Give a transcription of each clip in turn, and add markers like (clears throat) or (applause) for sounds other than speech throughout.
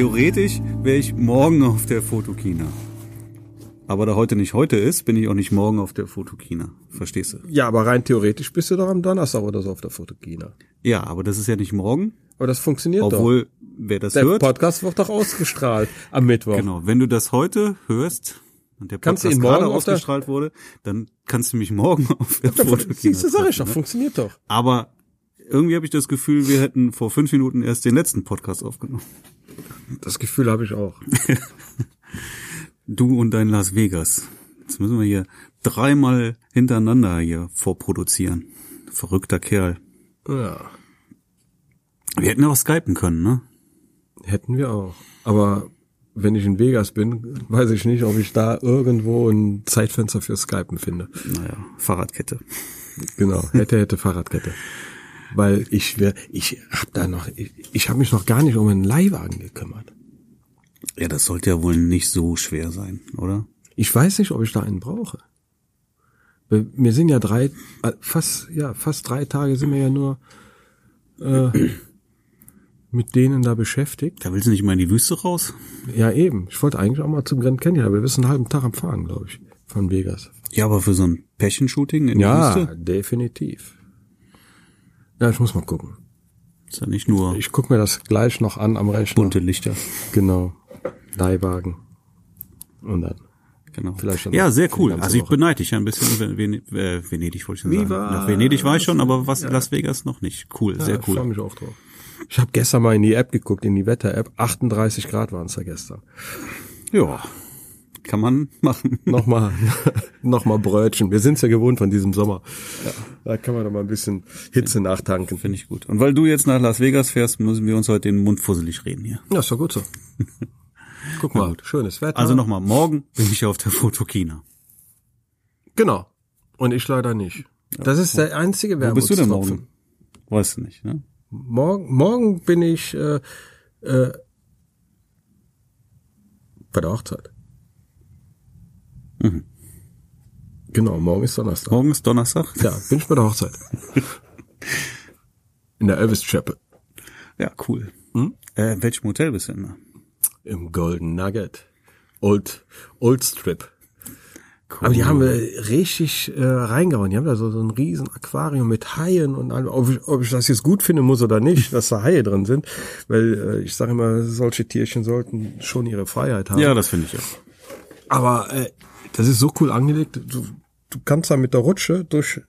theoretisch wäre ich morgen auf der Fotokina. Aber da heute nicht heute ist, bin ich auch nicht morgen auf der Fotokina. Verstehst du? Ja, aber rein theoretisch bist du doch am Donnerstag oder so auf der Fotokina. Ja, aber das ist ja nicht morgen. Aber das funktioniert Obwohl, wer das doch. Der hört. Podcast wird doch ausgestrahlt am Mittwoch. Genau, wenn du das heute hörst und der Kannst Podcast morgen gerade der- ausgestrahlt wurde, dann kannst du mich morgen (laughs) auf der Fotokina Siehst du, sag ich doch, ne? funktioniert doch. Aber irgendwie habe ich das Gefühl, wir hätten vor fünf Minuten erst den letzten Podcast aufgenommen. Das Gefühl habe ich auch. (laughs) Du und dein Las Vegas. Jetzt müssen wir hier dreimal hintereinander hier vorproduzieren. Verrückter Kerl. Ja, Wir hätten auch skypen können, ne? hätten wir auch. Aber wenn ich in Vegas bin, weiß ich nicht, ob ich da irgendwo ein Zeitfenster für Skypen finde. Naja, Fahrradkette. Genau, hätte, hätte Fahrradkette. Weil ich ich hab da noch, ich, ich habe mich noch gar nicht um einen Leihwagen gekümmert. Ja, das sollte ja wohl nicht so schwer sein, oder? Ich weiß nicht, ob ich da einen brauche. Wir sind ja drei, äh, fast, ja, fast drei Tage sind wir ja nur äh, (clears throat) mit denen da beschäftigt. Da willst du nicht mal in die Wüste raus? Ja, eben. Ich wollte eigentlich auch mal zum Grand Canyon, aber wir sind einen halben Tag am Fahren, glaube ich, von Vegas. Ja, aber für so ein Pärchenshooting in Ja, der Wüste definitiv. Ja, ich muss mal gucken. ist ja nicht nur Ich guck mir das gleich noch an am Rechner. bunte Lichter. Genau. Leihwagen. Und dann. Genau. Vielleicht dann ja, sehr cool. Also ich beneide dich ja ein bisschen. Ven äh, Venedig wollte ich schon sagen. Viva Nach Venedig war ich schon, aber was Las Vegas noch nicht. Cool, Ja, sehr Ich freue cool. mich auch drauf. Ich habe gestern mal in die App geguckt, in die Wetter-App. 38 Grad waren es da gestern. Ja, kann man (laughs) machen. Nochmal, (laughs) nochmal Brötchen. Wir sind's ja gewohnt von diesem Sommer. Da kann man doch mal ein bisschen Hitze nachtanken. Finde ich gut. Und weil du jetzt nach Las Vegas fährst, müssen wir uns heute den Mund fusselig reden hier. Ja, ist doch gut so. (laughs) Guck mal, schönes Wetter. Also nochmal, morgen bin ich auf der Fotokina. Genau. Und ich leider nicht. Das ist der einzige Wo bist du denn morgen? Weißt du nicht, ne? Morgen, morgen bin ich äh, äh, bei der Hochzeit. Mhm. Genau, morgen ist Donnerstag. Morgen ist Donnerstag. Ja, bin ich bei der Hochzeit. (laughs) In der Elvis Chapel. Ja, cool. Hm? Äh, in welchem Hotel bist du da? Im Golden Nugget. Old, Old Strip. Cool. Aber die haben wir richtig äh, reingehauen. Die haben da so, so ein riesen Aquarium mit Haien und allem. Ob ich, ob ich das jetzt gut finde muss oder nicht, (laughs) dass da Haie drin sind. Weil äh, ich sage immer, solche Tierchen sollten schon ihre Freiheit haben. Ja, das finde ich auch. Aber äh, das ist so cool angelegt. Du, du kannst da mit der Rutsche durch,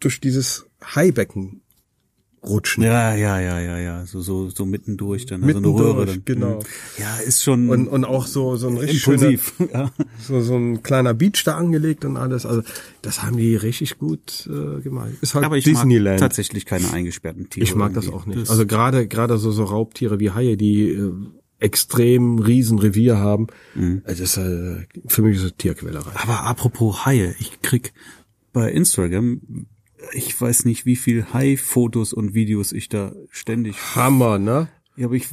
durch dieses Haibecken rutschen. Ja, ja, ja, ja, ja. So, so, so mittendurch dann. Mitten so eine Röhre durch, dann. genau. Mhm. Ja, ist schon Und, und auch so, so ein richtig impulsiv. (laughs) Ja. schöner, so, so ein kleiner Beach da angelegt und alles. Also das haben die richtig gut äh, gemacht. Ist halt Aber ich Disneyland. mag tatsächlich keine eingesperrten Tiere. ich mag das irgendwie. auch nicht. Das- also gerade gerade so so Raubtiere wie Haie, die äh, extrem riesen Revier haben. Mhm. Also das ist äh, für mich ist das Tierquälerei. Aber apropos Haie, ich krieg bei Instagram, ich weiß nicht, wie viel Hai-Fotos und Videos ich da ständig. Hammer, ne? Ja, aber ich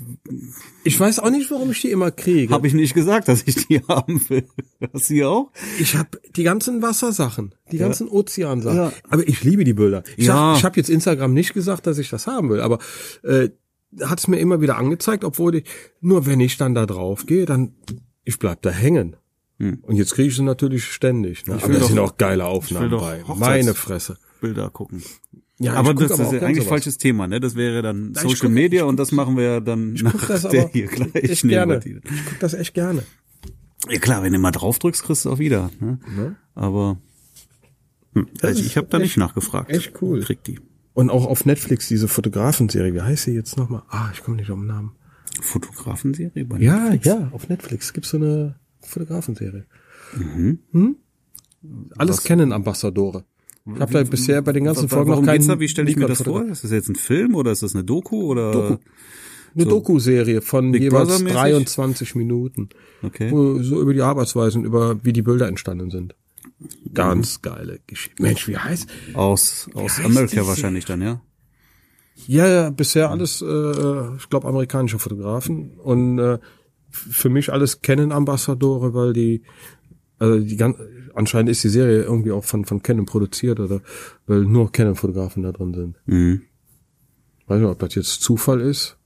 Ich weiß auch nicht, warum ich die immer kriege. habe ich nicht gesagt, dass ich die (laughs) haben will. Hast du die auch? Ich habe die ganzen Wassersachen, die ganzen Ozeansachen. Ja. Aber ich liebe die Bilder. Ich Ja. sag, ich habe jetzt Instagram nicht gesagt, dass ich das haben will, aber äh, hat es mir immer wieder angezeigt, obwohl ich, nur wenn ich dann da drauf gehe, dann ich bleib da hängen. Und jetzt kriege ich sie natürlich ständig. Ne? Hm. Ich Aber will da doch- sind auch geile will Aufnahmen doch bei. Meine Fresse. Bilder gucken. Ja, aber guck das auch ist ja eigentlich sowas. falsches Thema, ne? Das wäre dann ich Social guck- Media ich und das machen wir ja dann Ich guck das der aber hier gleich echt gerne. Ich guck das echt gerne. Ja klar, wenn du mal drauf drückst, kriegst du auch wieder. Ne? Ne? Aber hm, also ich habe da nicht nachgefragt. echt cool. Krieg die. Und auch auf Netflix diese Fotografenserie. Wie heißt sie jetzt nochmal? Ah, ich komme nicht auf den Namen. Fotografenserie bei Ja, Netflix? ja, auf Netflix gibt's so eine Fotografenserie. Hm? Alles kennen Ambassadore. Ich habe da bisher bei den ganzen Folgen noch keinen da? Wie stelle ich mir das vor? Ist das jetzt ein Film oder ist das eine Doku oder? Doku. Eine Doku-Serie von Big jeweils Brother-mäßig? 23 Minuten. Okay. So über die Arbeitsweisen, über wie die Bilder entstanden sind. Ganz geile Geschichte. Mensch, wie heißt? Aus aus heißt Amerika diese- wahrscheinlich dann, ja. Ja, ja, bisher alles, äh, ich glaube, amerikanische Fotografen. Und äh, für mich alles Canon-Ambassadore, weil die, also die ganz, anscheinend ist die Serie irgendwie auch von, von Canon produziert oder weil nur Canon-Fotografen da drin sind. Mhm. Weiß nicht, ob das jetzt Zufall ist,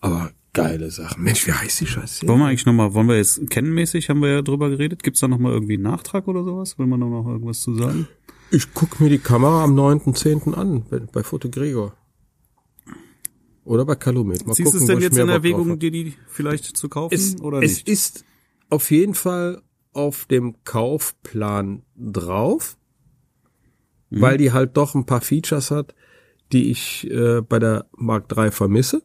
aber geile Sachen. Mensch, wie heißt die Scheiße? Wollen wir eigentlich nochmal, wollen wir jetzt kennenmäßig, haben wir ja drüber geredet, gibt's da nochmal irgendwie einen Nachtrag oder sowas? Will man da noch irgendwas zu sagen? Ich guck mir die Kamera am 9.10. an, bei, bei Foto Gregor. Oder bei Calumet. Mal Siehst du es gucken, denn jetzt in Erwägung, dir die vielleicht zu kaufen es, oder es nicht? ist auf jeden Fall auf dem Kaufplan drauf, Mhm. weil die halt doch ein paar Features hat, die ich äh, bei der Mark III vermisse.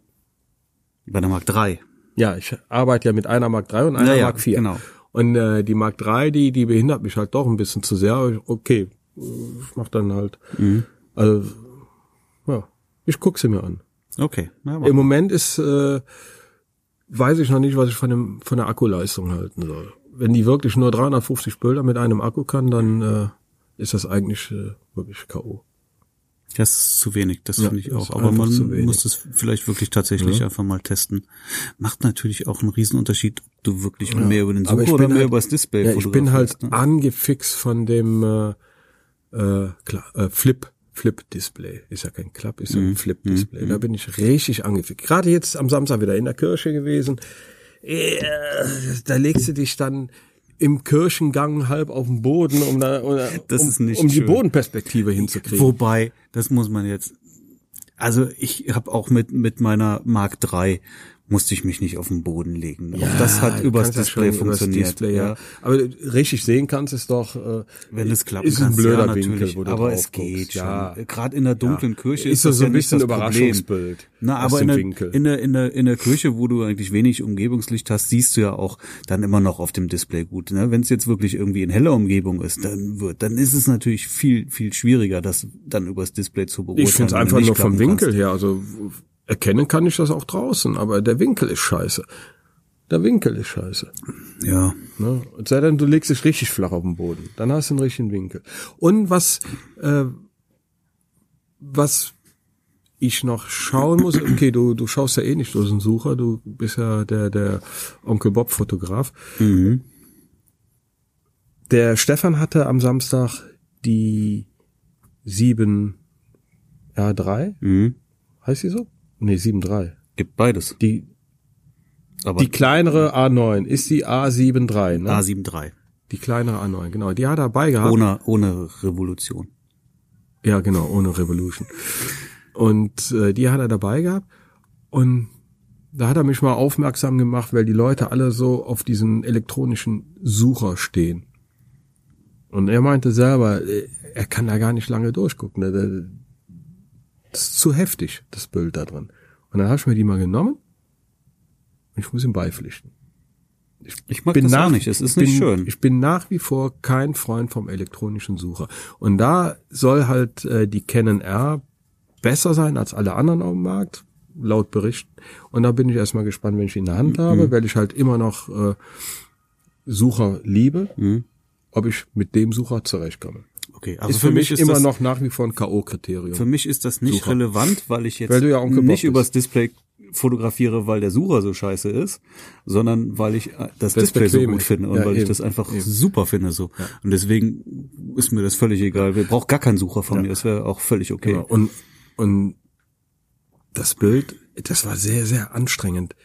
Bei der Mark 3. Ja, ich arbeite ja mit einer Mark III und einer Ja, ja, Mark IV. genau. Und äh, die Mark III, die, die behindert mich halt doch ein bisschen zu sehr. Okay, ich mach dann halt. Mhm. Also, ja, ich guck sie mir an. Okay. Na, Im Moment ist, äh, weiß ich noch nicht, was ich von, dem, von der Akkuleistung halten soll. Wenn die wirklich nur 350 Bilder mit einem Akku kann, dann äh, ist das eigentlich äh, wirklich K.O. das ist zu wenig, das Ja, finde ich auch. Aber man muss das vielleicht wirklich tatsächlich einfach mal testen. Macht natürlich auch einen Riesenunterschied, ob du wirklich mehr über den Sucher oder mehr halt- über das Display Ja, ich bin halt ne? angefixt von dem äh, äh, klar, äh, Flip. Flip-Display. Ist ja kein Klapp, ist ja Mhm. ein Flip-Display. Da bin ich richtig angefixt. Gerade jetzt am Samstag wieder in der Kirche gewesen. Äh, da legst du dich dann im Kirchengang halb auf den Boden, um da um, um, um die. Bodenperspektive hinzukriegen. Wobei, das muss man jetzt. Also ich habe auch mit mit meiner Mark III musste ich mich nicht auf den Boden legen. auch das hat übers kannst ja Display schon übers funktioniert. Display, ja. ja. Aber richtig sehen kannst es doch. Äh, Wenn es klappt, ist ein blöder Winkel, natürlich, wo du aber es geht guckst. schon. Ja. Gerade in der dunklen Kirche Ist ist, das so ja ein bisschen Problem. Überraschungsbild Na, aber in der, Winkel. in der in der in der Kirche, wo du eigentlich wenig Umgebungslicht hast, siehst du ja auch dann immer noch auf dem Display gut. Ne? Wenn es jetzt wirklich irgendwie in heller Umgebung ist, dann wird, dann ist es natürlich viel viel schwieriger, das dann übers Display zu beurteilen. Ich finde es einfach nur vom Winkel kannst. her. Also erkennen kann ich das auch draußen, aber der Winkel ist scheiße. Der Winkel ist scheiße. Ja, Ne? Sei denn, du legst dich richtig flach auf den Boden. Dann hast du einen richtigen Winkel. Und was, äh, was ich noch schauen muss, okay, du, du schaust ja eh nicht durch den Sucher, du bist ja der, der Onkel Bob Fotograf. mhm. Der Stefan hatte am Samstag die 7 R3, Mhm. heißt die so? Nee, 7.3. gibt beides. Die, Aber die kleinere A9 ist die A73, ne? A73 Die kleinere A9, genau. Die hat er dabei gehabt. ohne ohne Revolution. Ja, genau, ohne Revolution. Und äh, die hat er dabei gehabt. Und da hat er mich mal aufmerksam gemacht, weil die Leute alle so auf diesen elektronischen Sucher stehen. Und er meinte selber, äh, er kann da gar nicht lange durchgucken. Das ist zu heftig, das Bild da drin. Und dann habe ich mir die mal genommen. Und ich muss ihm beipflichten. Ich mag das auch nicht. Es ist bin, nicht schön. Ich bin nach wie vor kein Freund vom elektronischen Sucher. Und da soll halt äh, die Canon R besser sein als alle anderen auf dem Markt, laut Berichten. Und da bin ich erstmal gespannt, wenn ich ihn in der Hand Mhm. habe, weil ich halt immer noch äh, Sucher liebe, Mhm. ob ich mit dem Sucher zurechtkomme. Okay, also ist für, mich, ist immer das, noch nach wie vor ein K.O.-Kriterium. Für mich ist das nicht Sucher. relevant, weil ich jetzt Weil ja nicht übers Display fotografiere, weil der Sucher so scheiße ist, sondern weil ich äh, das Weil's Display so gut finde und Ja, weil ich eben. das einfach super finde so. Und deswegen ist mir das völlig egal. Wir brauchen gar keinen Sucher von mir. Das wäre auch völlig okay. Genau. Und, und das Bild, das war sehr, sehr anstrengend.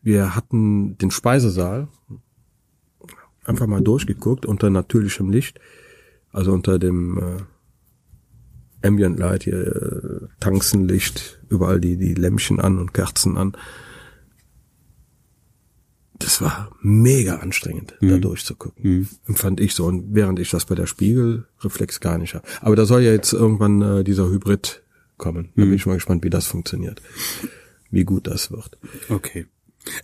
Wir hatten den Speisesaal einfach mal durchgeguckt unter natürlichem Licht, also unter dem äh, Ambient Light hier, äh, Tanzenlicht, überall die, die Lämpchen an und Kerzen an. Das war mega anstrengend, da durchzugucken. Empfand ich so. Und während ich das bei der Spiegelreflex gar nicht habe. Aber da soll ja jetzt irgendwann äh, dieser Hybrid kommen. Da bin ich mal gespannt, wie das funktioniert. Wie gut das wird. Okay.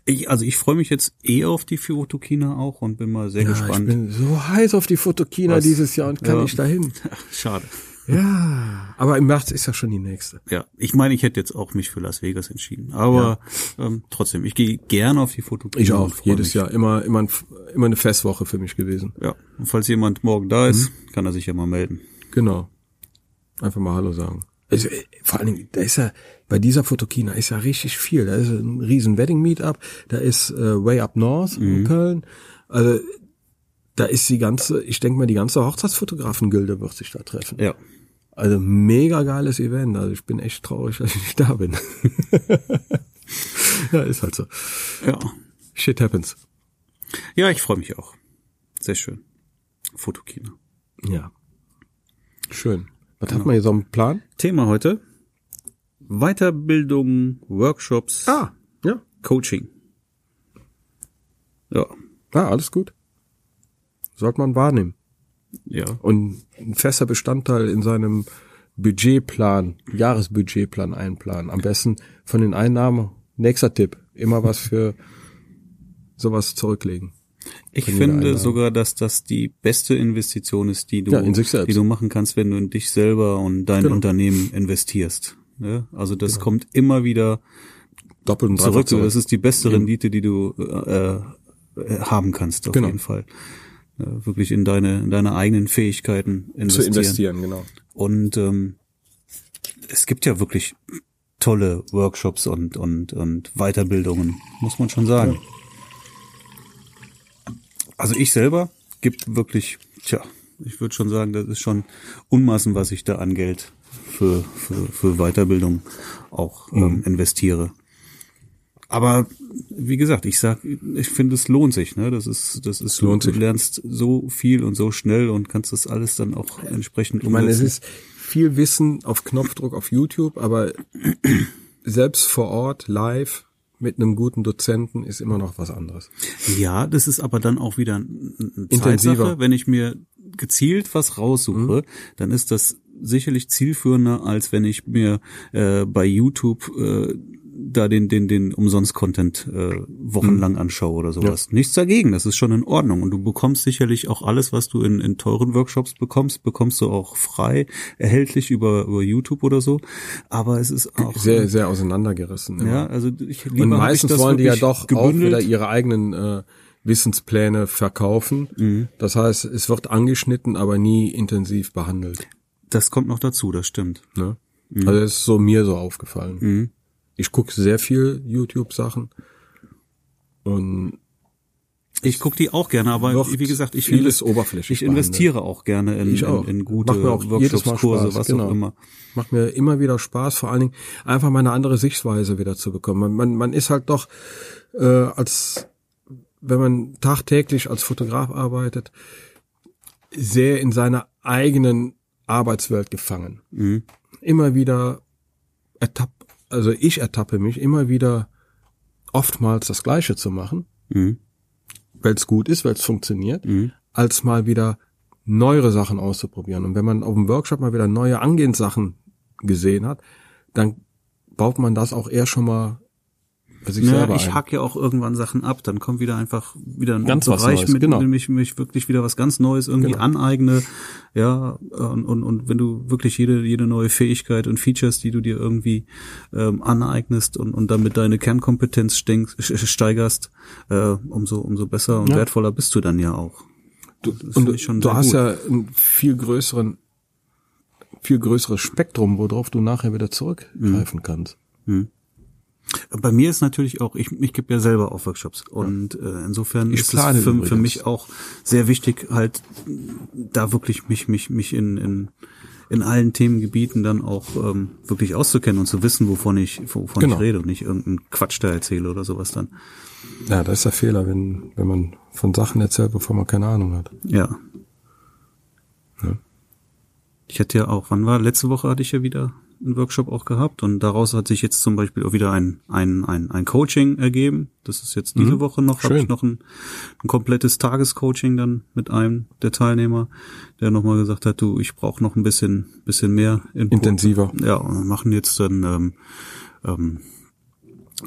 Ich, also ich freue mich jetzt eh auf die Fotokina auch und bin mal sehr Ja, ich gespannt. bin so heiß auf die Fotokina dieses Jahr und kann Ja. nicht dahin. (laughs) Schade. Ja, aber im März ist ja schon die nächste. Ja, ich meine, ich hätte jetzt auch mich für Las Vegas entschieden, aber ähm, trotzdem, ich gehe gerne auf die Fotokina. Ich auch, jedes mich. Jahr. Immer, immer, ein, immer eine Festwoche für mich gewesen. Ja, und falls jemand morgen da ist, Mhm. kann er sich ja mal melden. Genau. Einfach mal Hallo sagen. Also, äh, vor allen Dingen, da ist ja, bei dieser Fotokina ist ja richtig viel. Da ist ein riesen Wedding-Meetup, da ist äh, Way Up North in Köln. Also, da ist die ganze, ich denke mal, die ganze Hochzeitsfotografengilde wird sich da treffen. Ja. Also mega geiles Event. Also ich bin echt traurig, dass ich nicht da bin. (laughs) ja, ist halt so. Ja. Shit happens. Ja, ich freue mich auch. Sehr schön. Fotokina. Ja. Schön. Was hat man hier so einen Plan? Thema heute. Weiterbildung, Workshops, Ah, ja. Coaching. Ja. Ah, alles gut. Sollte man wahrnehmen. Ja. Und ein fester Bestandteil in seinem Budgetplan, Jahresbudgetplan einplanen. Am besten von den Einnahmen. Nächster Tipp. Immer was für sowas zurücklegen. Ich finde sogar, dass das die beste Investition ist, die du, Ja, die du machen kannst, wenn du in dich selber und dein Genau. Unternehmen investierst. Ja? Also das kommt immer wieder Doppelt und zurück. zurück. Das ist die beste Rendite, die du äh, äh, haben kannst, auf Genau. jeden Fall. Ja, wirklich in deine, in deine eigenen Fähigkeiten investieren. zu investieren, genau. Und ähm, es gibt ja wirklich tolle Workshops und, und, und Weiterbildungen, muss man schon sagen. Also ich selber gibt wirklich, tja, ich würde schon sagen, das ist schon Unmaßen, was ich da an Geld für, für, für Weiterbildung auch ähm, investiere. Aber wie gesagt, ich sag, ich finde, es lohnt sich. Ne? Das ist, das ist, lohnt du sich. lernst so viel und so schnell und kannst das alles dann auch entsprechend Ich meine, es umsetzen. ist viel Wissen auf Knopfdruck auf YouTube, aber (clears throat) selbst vor Ort, live, mit einem guten Dozenten ist immer noch was anderes. Ja, das ist aber dann auch wieder ein, ein Intensiver. Zeitsache. Wenn ich mir gezielt was raussuche, dann ist das sicherlich zielführender, als wenn ich mir äh, bei YouTube äh, da den den den Umsonst-Content äh, wochenlang anschaue oder sowas. Nichts dagegen, das ist schon in Ordnung und du bekommst sicherlich auch alles, was du in, in teuren Workshops bekommst, bekommst du auch frei erhältlich über über YouTube oder so. Aber es ist auch Sehr, sehr auseinandergerissen. immer. ja, also ich lieber Und ich meistens das wollen die ja doch auch gebündelt. wieder ihre eigenen äh, Wissenspläne verkaufen. Mhm. Das heißt, es wird angeschnitten, aber nie intensiv behandelt. Das kommt noch dazu, das stimmt. Ne? Also das ist so mir so aufgefallen. Mhm. Ich gucke sehr viel YouTube-Sachen und Ich gucke die auch gerne, aber wie gesagt, ich, vieles oberflächlich ich investiere auch gerne in, Ich auch. in, in gute Workshops, Kurse, was genau. auch immer. Macht mir immer wieder Spaß, vor allen Dingen einfach mal eine andere Sichtweise wieder zu bekommen. Man, man, man ist halt doch äh, als wenn man tagtäglich als Fotograf arbeitet, sehr in seiner eigenen Arbeitswelt gefangen. Mhm. Immer wieder ertapp, also ich ertappe mich immer wieder oftmals das Gleiche zu machen, Mhm. weil es gut ist, weil es funktioniert, Mhm. als mal wieder neuere Sachen auszuprobieren. Und wenn man auf dem Workshop mal wieder neue Angehenssachen gesehen hat, dann baut man das auch eher schon mal bei sich Ja, selber ich ein. hack ja auch irgendwann Sachen ab, dann kommt wieder einfach wieder ein Ganz Bereich, Neues, mit genau. dem ich mich wirklich wieder was ganz Neues irgendwie Genau. aneigne. Ja, und, und, und wenn du wirklich jede, jede neue Fähigkeit und Features, die du dir irgendwie ähm, aneignest und, und damit deine Kernkompetenz steigst, steigerst, äh, umso, umso besser und Ja. wertvoller bist du dann ja auch. Du, Das und du sehr hast gut. ja einen viel größeren, viel größeres Spektrum, worauf du nachher wieder zurückgreifen Mhm. kannst. Bei mir ist natürlich auch, ich, ich gebe ja selber auch Workshops und äh, insofern Ich ist es für, für mich auch sehr wichtig, halt da wirklich mich mich mich in in in allen Themengebieten dann auch ähm, wirklich auszukennen und zu wissen, wovon ich wovon Genau. ich rede und nicht irgendeinen Quatsch da erzähle oder sowas dann. Ja, das ist der Fehler, wenn, wenn man von Sachen erzählt, wovon man keine Ahnung hat. Ja. Ja. Ich hatte ja auch, wann war letzte Woche hatte ich ja wieder einen Workshop auch gehabt und daraus hat sich jetzt zum Beispiel auch wieder ein ein ein, ein Coaching ergeben. Das ist jetzt diese Mhm. Woche noch, habe ich noch ein, ein komplettes Tagescoaching dann mit einem der Teilnehmer, der nochmal gesagt hat, du, ich brauche noch ein bisschen bisschen mehr Input. Intensiver. Ja, und wir machen jetzt dann ähm, ähm,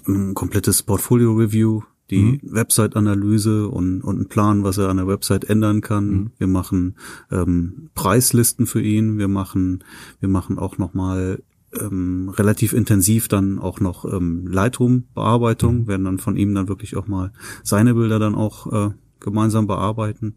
ein komplettes Portfolio-Review, die Website-Analyse und, und einen Plan, was er an der Website ändern kann. Wir machen ähm, Preislisten für ihn. Wir machen, wir machen auch nochmal ähm, relativ intensiv dann auch noch ähm, Lightroom-Bearbeitung, werden dann von ihm dann wirklich auch mal seine Bilder dann auch äh, gemeinsam bearbeiten.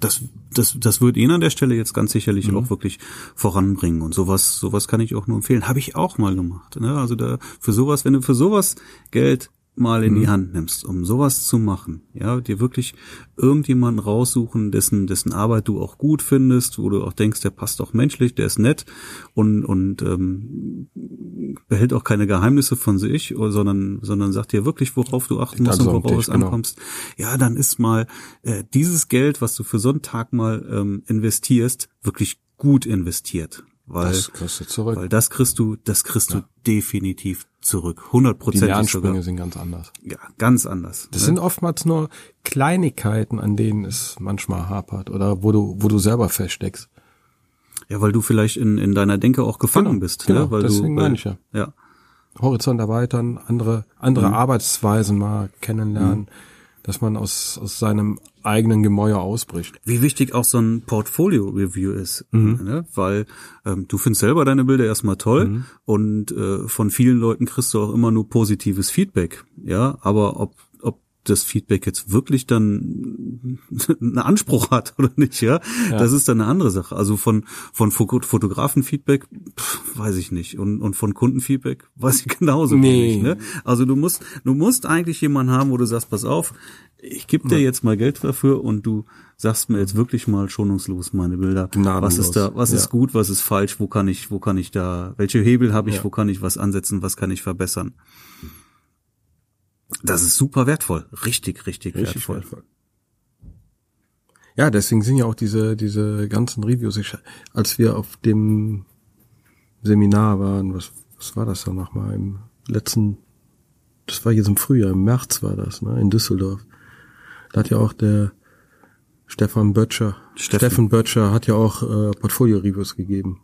Das, das, das wird ihn an der Stelle jetzt ganz sicherlich auch wirklich voranbringen und sowas, sowas kann ich auch nur empfehlen. Habe ich auch mal gemacht. Ne? Also da für sowas, wenn du für sowas Geld mal in die Hand nimmst, um sowas zu machen, ja, dir wirklich irgendjemanden raussuchen, dessen, dessen Arbeit du auch gut findest, wo du auch denkst, der passt auch menschlich, der ist nett und, und ähm, behält auch keine Geheimnisse von sich, sondern, sondern sagt dir wirklich, worauf du achten musst und worauf es genau. ankommst. Ja, dann ist mal äh, dieses Geld, was du für so einen Tag mal ähm, investierst, wirklich gut investiert. Weil, Das kriegst du zurück. weil das kriegst du, das kriegst du definitiv zurück. Die Hundertprozentig Lernsprünge sogar. sind ganz anders. Ja, ganz anders. Das ne? sind oftmals nur Kleinigkeiten, an denen es manchmal hapert oder wo du, wo du selber feststeckst. Ja, weil du vielleicht in, in deiner Denke auch gefangen Genau, bist. genau, ne? weil deswegen du, weil, ich ja. Ja. Horizont erweitern, andere, andere Mhm. Arbeitsweisen mal kennenlernen, dass man aus, aus seinem eigenen Gemäuer ausbricht. Wie wichtig auch so ein Portfolio-Review ist. Mhm. Ne? Weil ähm, du findest selber deine Bilder erstmal toll Mhm. und äh, von vielen Leuten kriegst du auch immer nur positives Feedback. Ja, aber ob ob das Feedback jetzt wirklich dann einen Anspruch hat oder nicht, ja, das ist dann eine andere Sache. Also von von Fo- Fotografen-Feedback weiß ich nicht und und von Kundenfeedback (laughs) weiß ich genauso Nee. wenig. Ne? Also du musst du musst eigentlich jemanden haben, wo du sagst, pass auf, ich gebe dir jetzt mal Geld dafür und du sagst mir jetzt wirklich mal schonungslos meine Bilder. Gnadenlos. Was ist da, was Ja. ist gut, was ist falsch, wo kann ich, wo kann ich da, welche Hebel habe ich, Ja. wo kann ich was ansetzen, was kann ich verbessern? Das ist super wertvoll, richtig, richtig, Richtig wertvoll. wertvoll. Ja, deswegen sind ja auch diese, diese ganzen Reviews. Ich, als wir auf dem Seminar waren, was, was war das da nochmal im letzten, das war jetzt im Frühjahr, im März war das, ne, in Düsseldorf. Da hat ja auch der Stefan Böttcher, Steffen. Steffen Böttcher hat ja auch äh, Portfolio-Reviews gegeben.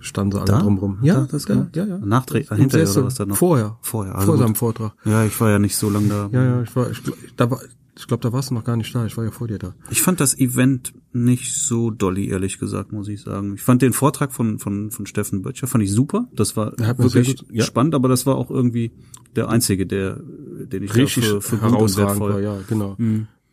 Standen sie alle Da? drumrum. Ja, er das ja, gemacht? ja, ja. Nachträglich, hinterher oder was da noch? Vorher. Vorher, also Vor gut. seinem Vortrag. Ja, ich war ja nicht so lange da. Ja, ja, ich war, ich, da war, ich glaube, da warst du noch gar nicht da. Ich war ja vor dir da. Ich fand das Event nicht so dolly, ehrlich gesagt, muss ich sagen. Ich fand den Vortrag von, von, von Steffen Böttcher, fand ich super. Das war wirklich gut- ja. spannend, aber das war auch irgendwie der einzige, der, den ich richtig da für, für gut und wertvoll. war, ja, genau.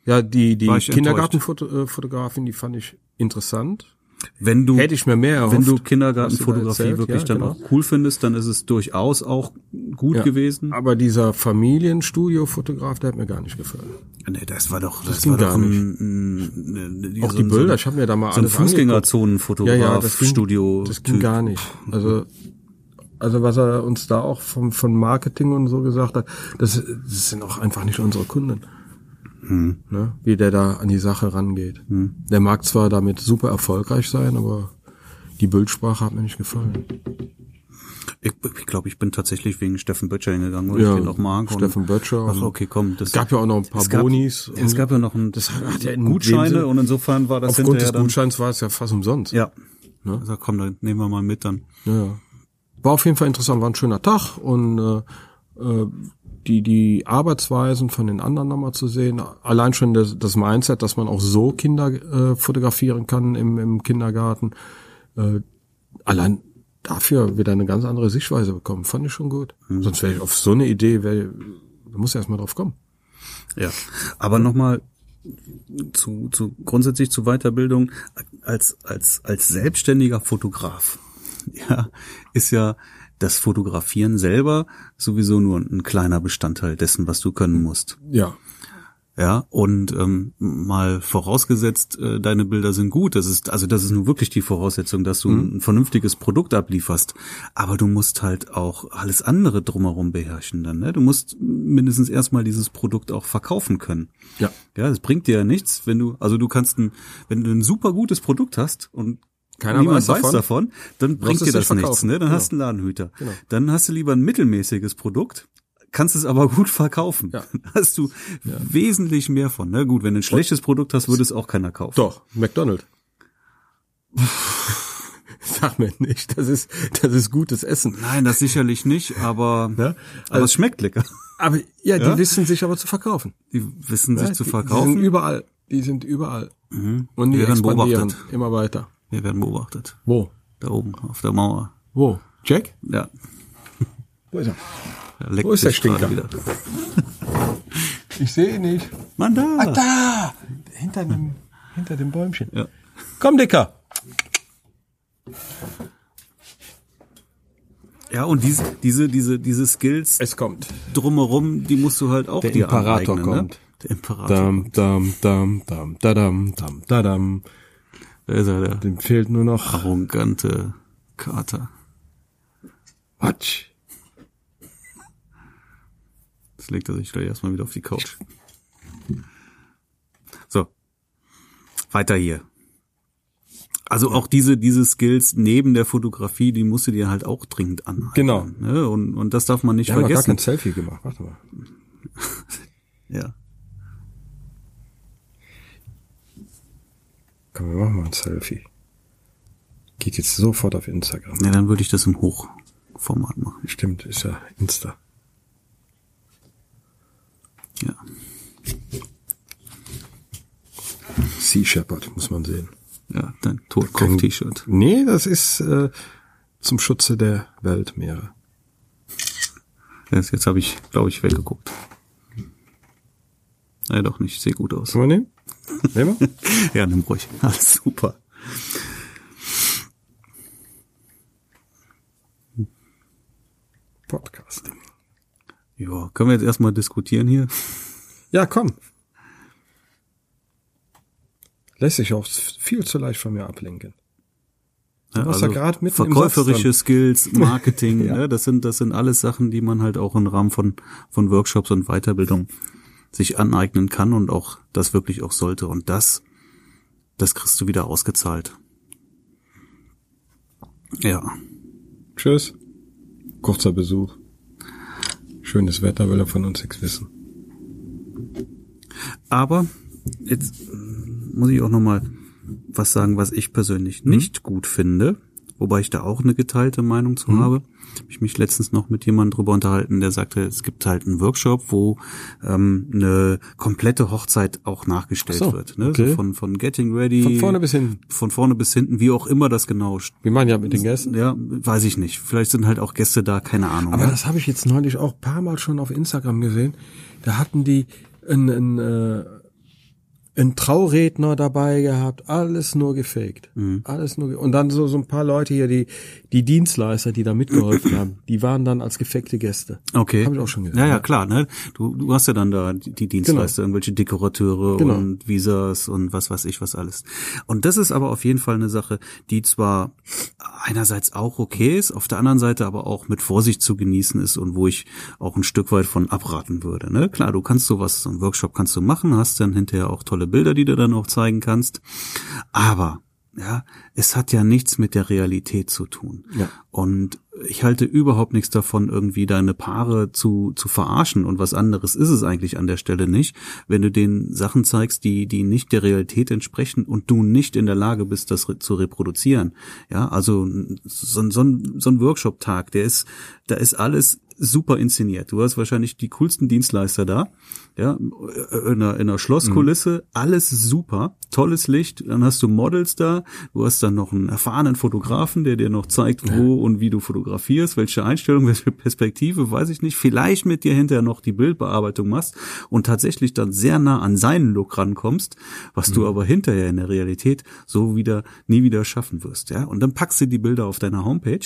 Ja, die, die Kindergartenfotografin, die fand ich interessant. Wenn du, Hätte ich mir mehr erhofft. wenn du Kindergartenfotografie erzählt. wirklich Ja, dann genau. auch cool findest, dann ist es durchaus auch gut Ja. gewesen. Aber dieser Familienstudio-Fotograf, der hat mir gar nicht gefallen. Nee, das war doch, das, ging war doch gar ein, nicht. ein, ein Auch die Bilder, ich habe mir da mal so ein alles angeguckt. Fußgängerzonenfotograf, Ja, ja, das ging, Studio. das ging gar nicht. Also, also was er uns da auch vom, von Marketing und so gesagt hat, das, das sind auch einfach nicht unsere Kunden. Hm. Ne? Wie der da an die Sache rangeht. Der mag zwar damit super erfolgreich sein, aber die Bildsprache hat mir nicht gefallen. Ich, ich glaube, ich bin tatsächlich wegen Steffen Böttcher hingegangen, weil Ja, ich den auch mag. Steffen Böttcher Ach, okay, komm. Das Es gab ja auch noch ein paar es gab, Bonis. Es gab ja noch ein, Das hat ja Gutscheine Sinne- und insofern war das Aufgrund des Gutscheins war es ja fast umsonst. Ja. Ne? Also komm, dann nehmen wir mal mit dann. Ja. War auf jeden Fall interessant, war ein schöner Tag und äh, äh, die, die Arbeitsweisen von den anderen nochmal zu sehen. Allein schon das, das Mindset, dass man auch so Kinder äh, fotografieren kann im, im Kindergarten. Äh, allein dafür wieder eine ganz andere Sichtweise bekommen. Fand ich schon gut. Sonst wäre ich auf so eine Idee, wär, da muss erst mal drauf kommen. Ja, aber nochmal zu, zu grundsätzlich zu Weiterbildung als als als selbstständiger Fotograf. Ja, ist ja das Fotografieren selber sowieso nur ein kleiner Bestandteil dessen, was du können musst. Ja. Ja, und ähm, mal vorausgesetzt, äh, deine Bilder sind gut. Das ist also das ist nun wirklich die Voraussetzung, dass du ein vernünftiges Produkt ablieferst. Aber du musst halt auch alles andere drumherum beherrschen dann. Ne? Du musst mindestens erstmal dieses Produkt auch verkaufen können. Ja. Ja, es bringt dir ja nichts, wenn du also du kannst ein, wenn du ein super gutes Produkt hast und Keiner niemand weiß davon. davon, dann bringt dir das nichts. verkaufen. Ne? Dann Genau. hast du einen Ladenhüter. Genau. Dann hast du lieber ein mittelmäßiges Produkt, kannst es aber (laughs) gut verkaufen. Ja. Hast du wesentlich mehr von. Ne? Gut, wenn du ein schlechtes Produkt hast, würde es auch keiner kaufen. Doch, McDonald's. (laughs) Sag mir nicht, das ist, das ist gutes Essen. Nein, das sicherlich nicht, aber, Ja? (laughs) aber es schmeckt lecker. Aber ja, die Ja? wissen sich aber zu verkaufen. Die wissen sich Ja, zu die, Die verkaufen. sind überall. Die sind überall. Und die werden expandieren beobachtet. immer weiter. Wir werden beobachtet. Wo? Da oben auf der Mauer. Wo? Jack? Ja. Wo ist er? Da (laughs) leckt Wo ist der Stinker? wieder. (laughs) Ich sehe ihn nicht. Mann, da. Da! Hinter dem, hinter dem Bäumchen. Ja. Komm, Dicker! Ja, und diese, diese, diese, diese Skills Es kommt. drumherum, die musst du halt auch Der dir Imperator aneignen, Ne? kommt. Der Imperator. Dam, dam, dam, dam, dadam, dam, dadam. Da ist er, der Dem fehlt nur noch arrogante Kater. Watsch. Jetzt legt er sich gleich erstmal wieder auf die Couch. So. Weiter hier. Also auch diese, diese Skills neben der Fotografie, die musst du dir halt auch dringend aneignen. Genau. Ne? Und, und das darf man nicht Wir haben ja gar vergessen. kein Selfie gemacht. Warte mal. (laughs) Ja. Komm, wir machen mal ein Selfie. Geht jetzt sofort auf Instagram. ja, dann würde ich das im Hochformat machen. Stimmt, ist ja Insta. Ja. Sea Shepherd, muss man sehen. Ja, dein Totkopf-T-Shirt. Nee, das ist äh, zum Schutze der Weltmeere. Jetzt, jetzt habe ich, glaube ich, weggeguckt. Ja, doch nicht. Sieht gut aus. Sollen wir nehmen? Nehmen wir? (laughs) Ja, nimm ruhig. (laughs) Alles super. Podcasting. Ja, können wir jetzt erstmal diskutieren hier? Ja, komm. Lässt sich auch viel zu leicht von mir ablenken. Ja, im verkäuferische Skills, (laughs) Marketing, Ja. ne, das sind das sind alles Sachen, die man halt auch im Rahmen von von Workshops und Weiterbildung sich aneignen kann und auch das wirklich auch sollte und das das kriegst du wieder ausgezahlt. Ja, Tschüss. Kurzer Besuch. Schönes Wetter will er von uns nichts wissen. aber jetzt muss ich auch noch mal was sagen, was ich persönlich Mhm. nicht gut finde, wobei ich da auch eine geteilte Meinung Mhm. zu habe. Habe ich mich letztens noch mit jemandem drüber unterhalten, der sagte, es gibt halt einen Workshop, wo ähm, eine komplette Hochzeit auch nachgestellt Ach so, wird. Ne? okay. So von, von Getting Ready. Von vorne bis hinten. Von vorne bis hinten, wie auch immer das genau. Wir meinen ja mit den Gästen. Ja, weiß ich nicht. Vielleicht sind halt auch Gäste da, keine Ahnung. Aber ja. das habe ich jetzt neulich auch ein paar Mal schon auf Instagram gesehen. Da hatten die einen, einen, äh, einen Trauredner dabei gehabt, alles nur gefaked. Mhm. Alles nur ge und dann so so ein paar Leute hier, die die Dienstleister, die da mitgeholfen haben, die waren dann als gefakte Gäste. Okay. Hab ich auch schon gesehen. Ja, ja, klar, ne? Du, du hast ja dann da die die Dienstleister, irgendwelche Dekorateure Genau. und Visas und was weiß ich was alles. Und das ist aber auf jeden Fall eine Sache, die zwar einerseits auch okay ist, auf der anderen Seite aber auch mit Vorsicht zu genießen ist und wo ich auch ein Stück weit von abraten würde. Ne? Klar, du kannst sowas, so einen Workshop kannst du machen, hast dann hinterher auch tolle Bilder, die du dann auch zeigen kannst. Aber ja, es hat ja nichts mit der Realität zu tun. Ja. Und ich halte überhaupt nichts davon, irgendwie deine Paare zu, zu verarschen. Und was anderes ist es eigentlich an der Stelle nicht, wenn du denen Sachen zeigst, die, die nicht der Realität entsprechen und du nicht in der Lage bist, das re zu reproduzieren. Ja, also so, ein- so so ein Workshop-Tag, der ist, da ist alles super inszeniert. Du hast wahrscheinlich die coolsten Dienstleister da, ja, in einer, in einer Schlosskulisse, alles super, tolles Licht, dann hast du Models da, du hast dann noch einen erfahrenen Fotografen, der dir noch zeigt, wo und wie du fotografierst, welche Einstellung, welche Perspektive, weiß ich nicht, vielleicht mit dir hinterher noch die Bildbearbeitung machst und tatsächlich dann sehr nah an seinen Look rankommst, was du aber hinterher in der Realität so wieder nie wieder schaffen wirst, ja, und dann packst du die Bilder auf deiner Homepage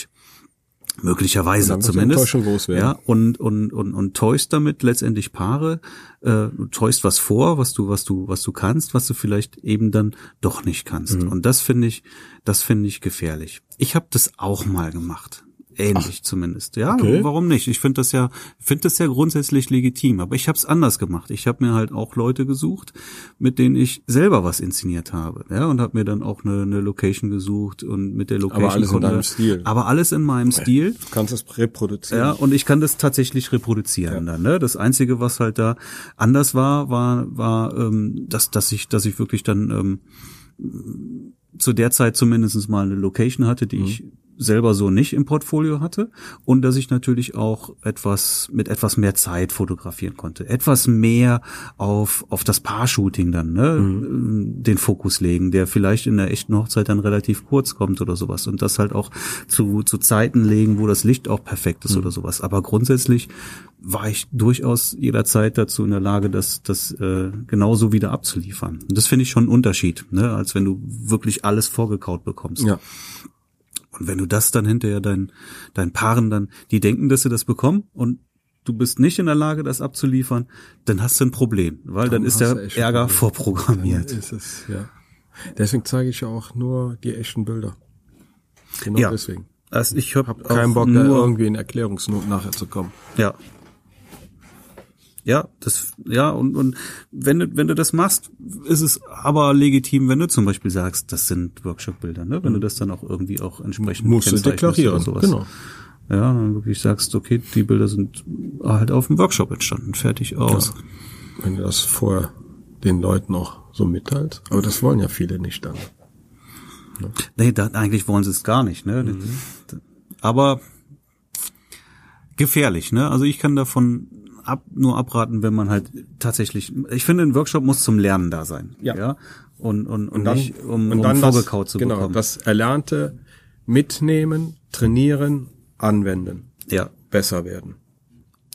möglicherweise zumindest. Ja, und, und, und, und täuscht damit letztendlich Paare, äh, täuscht was vor, was du, was du, was du kannst, was du vielleicht eben dann doch nicht kannst. Mhm. Und das finde ich, das finde ich gefährlich. Ich habe das auch mal gemacht. Ähnlich zumindest. Ja, okay. warum nicht? Ich finde das ja, finde das ja grundsätzlich legitim. Aber ich habe es anders gemacht. Ich habe mir halt auch Leute gesucht, mit denen ich selber was inszeniert habe. Ja, und habe mir dann auch eine, eine Location gesucht und mit der Location alles in konnte- deinem Stil. Aber alles in meinem Stil. Du kannst es reproduzieren. Ja, und ich kann das tatsächlich reproduzieren dann. Ne? Das Einzige, was halt da anders war, war, war, ähm, dass, dass ich, dass ich wirklich dann ähm, zu der Zeit zumindest mal eine Location hatte, die ich selber so nicht im Portfolio hatte und dass ich natürlich auch etwas mit etwas mehr Zeit fotografieren konnte, etwas mehr auf auf das Paar-Shooting dann ne, ähm, den Fokus legen, der vielleicht in der echten Hochzeit dann relativ kurz kommt oder sowas und das halt auch zu zu Zeiten legen, wo das Licht auch perfekt ist oder sowas. Aber grundsätzlich war ich durchaus jederzeit dazu in der Lage, das das äh, genauso wieder abzuliefern. Und das finde ich schon einen Unterschied, ne, als wenn du wirklich alles vorgekaut bekommst. ja. Und wenn du das dann hinterher deinen dein Paaren dann, die denken, dass sie das bekommen und du bist nicht in der Lage, das abzuliefern, dann hast du ein Problem, weil dann, dann ist der Ärger vorprogrammiert. Ist es, ja. Deswegen zeige ich ja auch nur die echten Bilder. Genau ja. deswegen. Also ich habe hab keinen Bock, da irgendwie in Erklärungsnot nachher zu kommen. Ja. Ja, das, ja, und, und wenn du, wenn du das machst, ist es aber legitim, wenn du zum Beispiel sagst, das sind Workshop-Bilder, ne? Wenn du das dann auch irgendwie auch entsprechend musst du deklarieren, oder sowas. genau. Ja, dann wirklich sagst, okay, die Bilder sind halt auf dem Workshop entstanden, fertig aus. Ja. Wenn du das vorher den Leuten auch so mitteilst, aber das wollen ja viele nicht dann. Ne? Nee, da, eigentlich wollen sie es gar nicht, ne? Mhm. Aber gefährlich, ne? Also ich kann davon ab, nur abraten, wenn man halt tatsächlich, ich finde, ein Workshop muss zum Lernen da sein. Ja. ja? Und, und, und, und dann, nicht, um, und dann um vorgekaut zu genau, bekommen. das Erlernte mitnehmen, trainieren, anwenden. Ja. Besser werden.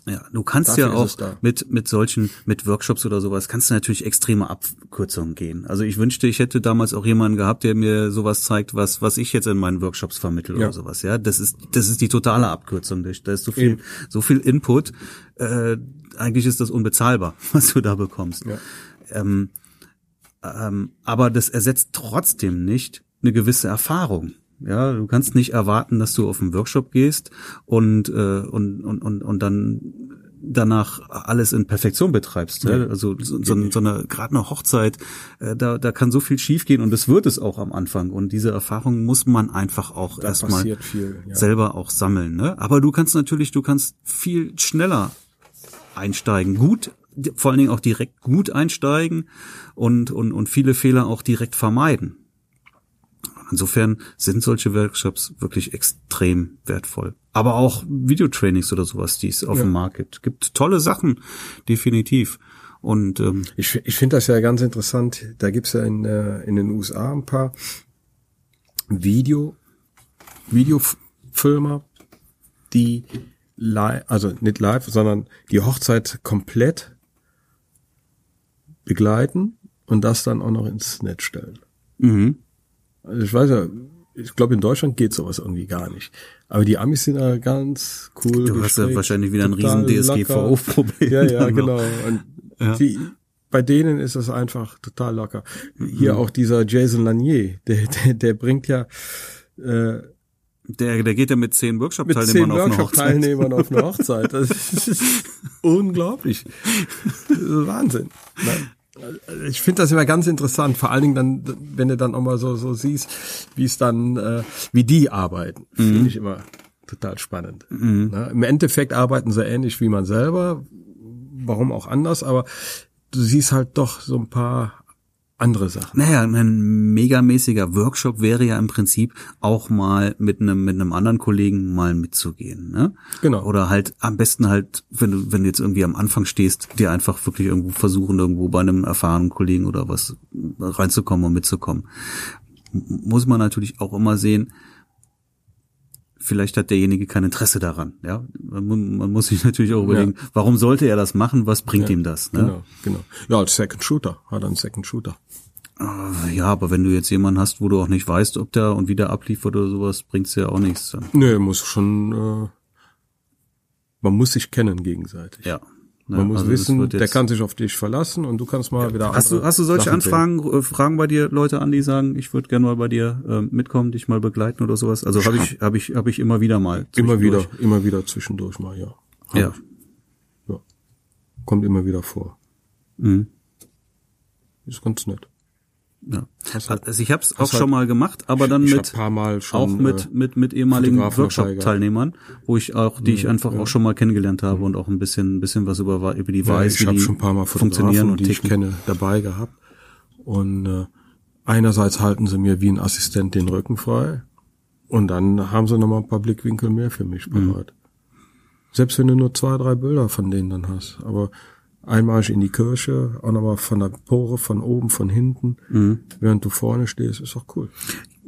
Ja, du kannst Dafür ja auch mit, mit solchen, mit Workshops oder sowas, kannst du natürlich extreme Abkürzungen gehen. Also ich wünschte, ich hätte damals auch jemanden gehabt, der mir sowas zeigt, was, was ich jetzt in meinen Workshops vermittel ja. oder sowas. Ja, das ist, das ist die totale Abkürzung. Da ist so viel, Eben. so viel Input. Äh, eigentlich ist das unbezahlbar, (laughs) was du da bekommst. Ja. Ähm, ähm, aber das ersetzt trotzdem nicht eine gewisse Erfahrung. Ja, du kannst nicht erwarten, dass du auf einen Workshop gehst und äh, und, und und und dann danach alles in Perfektion betreibst. Ja. Ja? Also so, so, so eine gerade eine Hochzeit, äh, da da kann so viel schiefgehen und es wird es auch am Anfang und diese Erfahrung muss man einfach auch erstmal ja. selber auch sammeln. Ne? Aber du kannst natürlich, du kannst viel schneller einsteigen, gut vor allen Dingen auch direkt gut einsteigen und und und viele Fehler auch direkt vermeiden. Insofern sind solche Workshops wirklich extrem wertvoll. Aber auch Videotrainings oder sowas, die es auf ja. dem Markt gibt. Gibt tolle Sachen, definitiv. Und ähm, ich, ich finde das ja ganz interessant. Da gibt's ja in, äh, in den USA ein paar Video, Videofilmer, die live, also nicht live, sondern die Hochzeit komplett begleiten und das dann auch noch ins Netz stellen. Mhm. Also ich weiß ja, ich glaube in Deutschland geht sowas irgendwie gar nicht. Aber die Amis sind da ganz cool. Du hast ja wahrscheinlich wieder ein riesen DSGVO-Problem. (laughs) Ja, ja, genau. Ja. Die, bei denen ist das einfach total locker. Hier mhm. auch dieser Jason Lanier, der, der, der bringt ja äh, der, der geht ja mit zehn Workshop-Teilnehmern auf eine Hochzeit. Teilnehmern auf eine Hochzeit. Das ist (laughs) unglaublich. Das ist Wahnsinn. Nein (laughs) ich finde das immer ganz interessant, vor allen Dingen dann, wenn du dann auch mal so, so siehst, wie es dann, äh, wie die arbeiten, mhm. finde ich immer total spannend. Mhm. Na, Im Endeffekt arbeiten sie ähnlich wie man selber, warum auch anders, aber du siehst halt doch so ein paar andere Sachen. Naja, ein megamäßiger Workshop wäre ja im Prinzip auch mal mit einem mit einem anderen Kollegen mal mitzugehen, ne? Genau. Oder halt am besten halt, wenn du wenn du jetzt irgendwie am Anfang stehst, dir einfach wirklich irgendwo versuchen irgendwo bei einem erfahrenen Kollegen oder was reinzukommen und mitzukommen. Muss man natürlich auch immer sehen, vielleicht hat derjenige kein Interesse daran. Ja, man, man muss sich natürlich auch überlegen, ja. warum sollte er das machen? Was bringt ja, ihm das? Ne? Genau, genau. Ja, als Second Shooter hat er einen Second Shooter. Ah, ja, aber wenn du jetzt jemanden hast, wo du auch nicht weißt, ob der und wie der abliefert oder sowas, bringt's ja auch nichts. Nee, muss schon. Äh, man muss sich kennen gegenseitig. Ja. Ne? Man muss also wissen, der kann sich auf dich verlassen und du kannst mal ja. wieder. Hast du hast du solche Sachen Anfragen, sehen. Äh, fragen bei dir Leute an, die sagen, ich würde gerne mal bei dir äh, mitkommen, dich mal begleiten oder sowas? Also habe ich habe ich habe ich immer wieder mal. Immer wieder, immer wieder zwischendurch mal, ja. Hab ja. Ja. Kommt immer wieder vor. Mhm. Ist ganz nett. Ja. also ich habe es auch halt, schon mal gemacht, aber dann mit schon, auch mit äh, mit mit ehemaligen Workshop-Teilnehmern, wo ich auch die ich mhm, einfach ja. auch schon mal kennengelernt habe und auch ein bisschen ein bisschen was über über die weiß, ja, ich habe schon ein paar Mal funktionieren und die ich kenne dabei gehabt und äh, einerseits halten sie mir wie ein Assistent den Rücken frei und dann haben sie noch mal ein paar Blickwinkel mehr für mich bereit. Mhm. Selbst wenn du nur zwei drei Bilder von denen dann hast, aber Einmarsch in die Kirche, auch nochmal von der Pore, von oben, von hinten, mhm. während du vorne stehst, ist auch cool.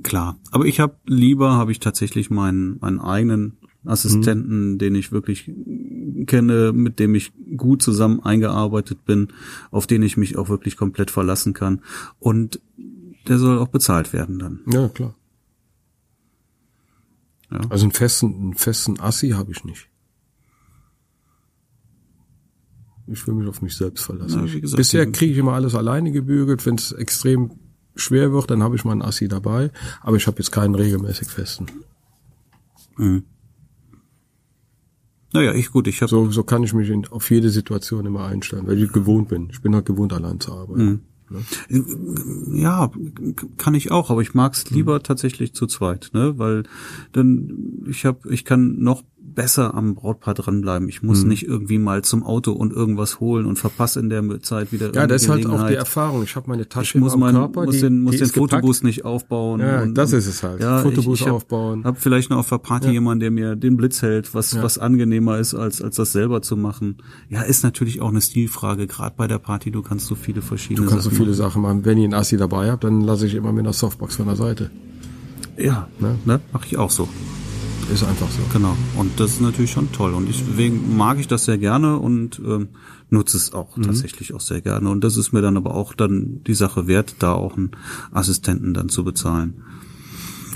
Klar, aber ich habe lieber, habe ich tatsächlich meinen, meinen eigenen Assistenten, mhm. den ich wirklich kenne, mit dem ich gut zusammen eingearbeitet bin, auf den ich mich auch wirklich komplett verlassen kann. Und der soll auch bezahlt werden dann. Ja, klar. Ja. Also einen festen, einen festen Assi habe ich nicht. Ich will mich auf mich selbst verlassen. Na, gesagt, Bisher kriege ich immer alles alleine gebügelt. Wenn es extrem schwer wird, dann habe ich mal einen Assi dabei. Aber ich habe jetzt keinen regelmäßig festen. Naja, ich gut, ich habe So, so kann ich mich in, auf jede Situation immer einstellen, weil ich gewohnt bin. Ich bin halt gewohnt, allein zu arbeiten. Ja, kann ich auch, aber ich mag's lieber tatsächlich zu zweit, ne? Weil dann ich habe, ich kann noch besser am Brautpaar dranbleiben. Ich muss nicht irgendwie mal zum Auto und irgendwas holen und verpasse in der Zeit wieder Ja, das ist halt auch die. Erfahrung. Ich habe meine Ich Tasche muss, am mein, Körper, muss die, den, muss den ist gepackt. Fotobus nicht aufbauen. Ja, das ist es halt. Fotobus ich, ich hab, aufbauen. Hab vielleicht noch auf der Party jemanden, der mir den Blitz hält, was, was angenehmer ist, als, als das selber zu machen. Ja, ist natürlich auch eine Stilfrage. Gerade bei der Party, du kannst so viele verschiedene Du kannst so Sachen viele Sachen machen. Wenn ich einen Assi dabei habe, dann lasse ich immer mit einer Softbox von der Seite. Ja, Ne? ne? mache ich auch so. Ist einfach so. Genau. Und das ist natürlich schon toll. Und ich, deswegen mag ich das sehr gerne und ähm, nutze es auch tatsächlich auch sehr gerne. Und das ist mir dann aber auch dann die Sache wert, da auch einen Assistenten dann zu bezahlen.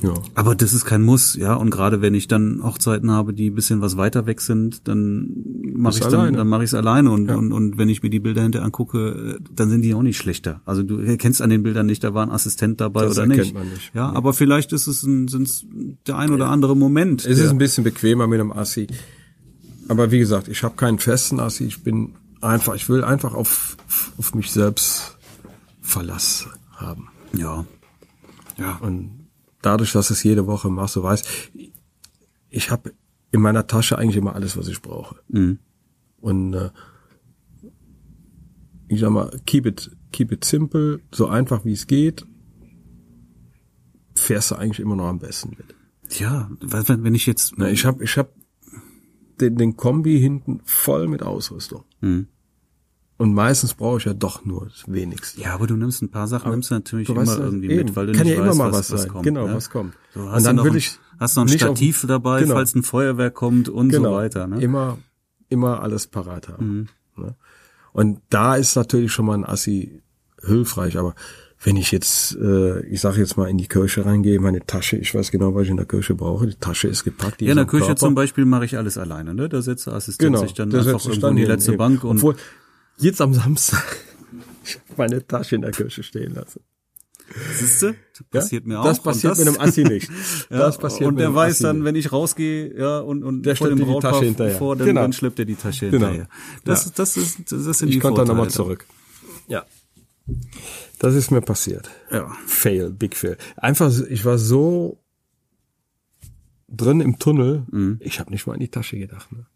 Ja. Aber das ist kein Muss, ja. Und gerade wenn ich dann Hochzeiten habe, die ein bisschen was weiter weg sind, dann mache ich dann, alleine. dann mache ich es alleine. Und, Ja. und, und wenn ich mir die Bilder hinterher angucke, dann sind die auch nicht schlechter. Also du erkennst an den Bildern nicht, da war ein Assistent dabei Das oder nicht. man nicht. Ja, aber vielleicht ist es ein, sind's der ein oder andere Moment. Es ist ein bisschen bequemer mit einem Assi. Aber wie gesagt, ich habe keinen festen Assi. Ich bin einfach, ich will einfach auf, auf mich selbst Verlass haben. ja. Ja. Und dadurch, dass es jede Woche machst, du weißt, ich habe in meiner Tasche eigentlich immer alles, was ich brauche. Mhm. Und äh, ich sag mal, keep it, keep it simple, so einfach wie es geht, fährst du eigentlich immer noch am besten mit. Ja, wenn ich jetzt, Na, ich habe ich hab den, den Kombi hinten voll mit Ausrüstung. Mhm. Und meistens brauche ich ja doch nur das Wenigste. ja, aber du nimmst ein paar Sachen, nimmst du natürlich Du immer weißt irgendwie eben. mit, weil du Kann nicht ja immer weißt, mal was, was was sein. kommt. Genau, ne? was kommt. So, Und hast dann du noch will ein, ich hast noch ein nicht auf- Stativ dabei, Genau. falls ein Feuerwerk kommt und so genau, weiter. Ne? immer, immer alles parat haben. Mhm. Ne? Und da ist natürlich schon mal ein Assi hilfreich, aber wenn ich jetzt, äh, ich sage jetzt mal in die Kirche reingehe, meine Tasche, ich weiß genau, was ich in der Kirche brauche, die Tasche ist gepackt. Die Ja, in der Küche Körper. zum Beispiel mache ich alles alleine. Ne? Da setzt der Assistent Genau, sich dann einfach irgendwo in die letzte eben. Bank und Obwohl, jetzt am Samstag, ich (laughs) habe meine Tasche in der Kirche stehen lassen. siehste, das Ja? passiert mir auch. Das passiert mit einem Assi nicht. (laughs) Ja, Das passiert und der weiß Assi dann, nicht. wenn ich rausgehe, ja, und, und Der vor dem die Tasche hinterher. vor, dann, Genau. dann schleppt er die Tasche Genau. hinterher. Das, Ja. das ist, das sind Ich die konnte dann nochmal zurück. Ja. Das ist mir passiert. Ja. Fail, big fail. Einfach, ich war so drin im Tunnel, Mhm. ich habe nicht mal an die Tasche gedacht. Ne?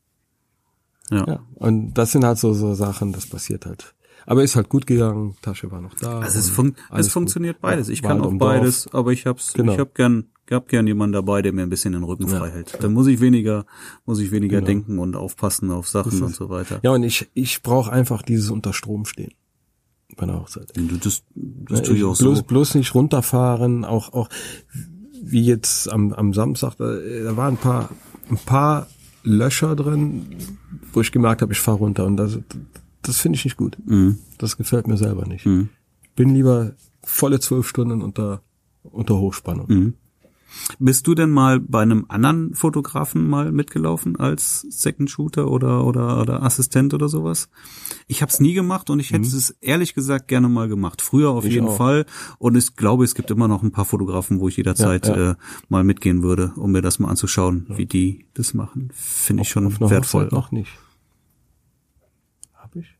Ja. Ja. Und das sind halt so, so Sachen, das passiert halt. Aber ist halt gut gegangen, Tasche war noch da. Also es, fun es funktioniert gut. beides. Ja, Ich kann Wald auch um Dorf. beides, aber ich hab's, Genau. ich hab gern, hab gern jemanden dabei, der mir ein bisschen den Rücken frei hält. Dann muss ich weniger, muss ich weniger Genau. denken und aufpassen auf Sachen und so weiter. Ja, und ich, ich brauche einfach dieses unter Strom stehen. Bei einer Hochzeit. Und Das, das Ja, tue ich auch bloß, so. bloß nicht runterfahren, auch, auch wie jetzt am, am Samstag, da, da waren ein paar, ein paar Löcher drin, wo ich gemerkt habe, ich fahre runter und das, das finde ich nicht gut. Mhm. Das gefällt mir selber nicht. Bin lieber volle zwölf Stunden unter, unter Hochspannung. Mhm. Bist du denn mal bei einem anderen Fotografen mal mitgelaufen als Second Shooter oder oder oder Assistent oder sowas? Ich habe es nie gemacht und ich hätte es ehrlich gesagt gerne mal gemacht. Früher auf Mhm. Ich jeden auch. Fall und ich glaube, es gibt immer noch ein paar Fotografen, wo ich jederzeit Ja, ja. Äh, mal mitgehen würde, um mir das mal anzuschauen, wie die das machen. Finde ich schon wertvoll. Hochzeit noch nicht. Hab ich?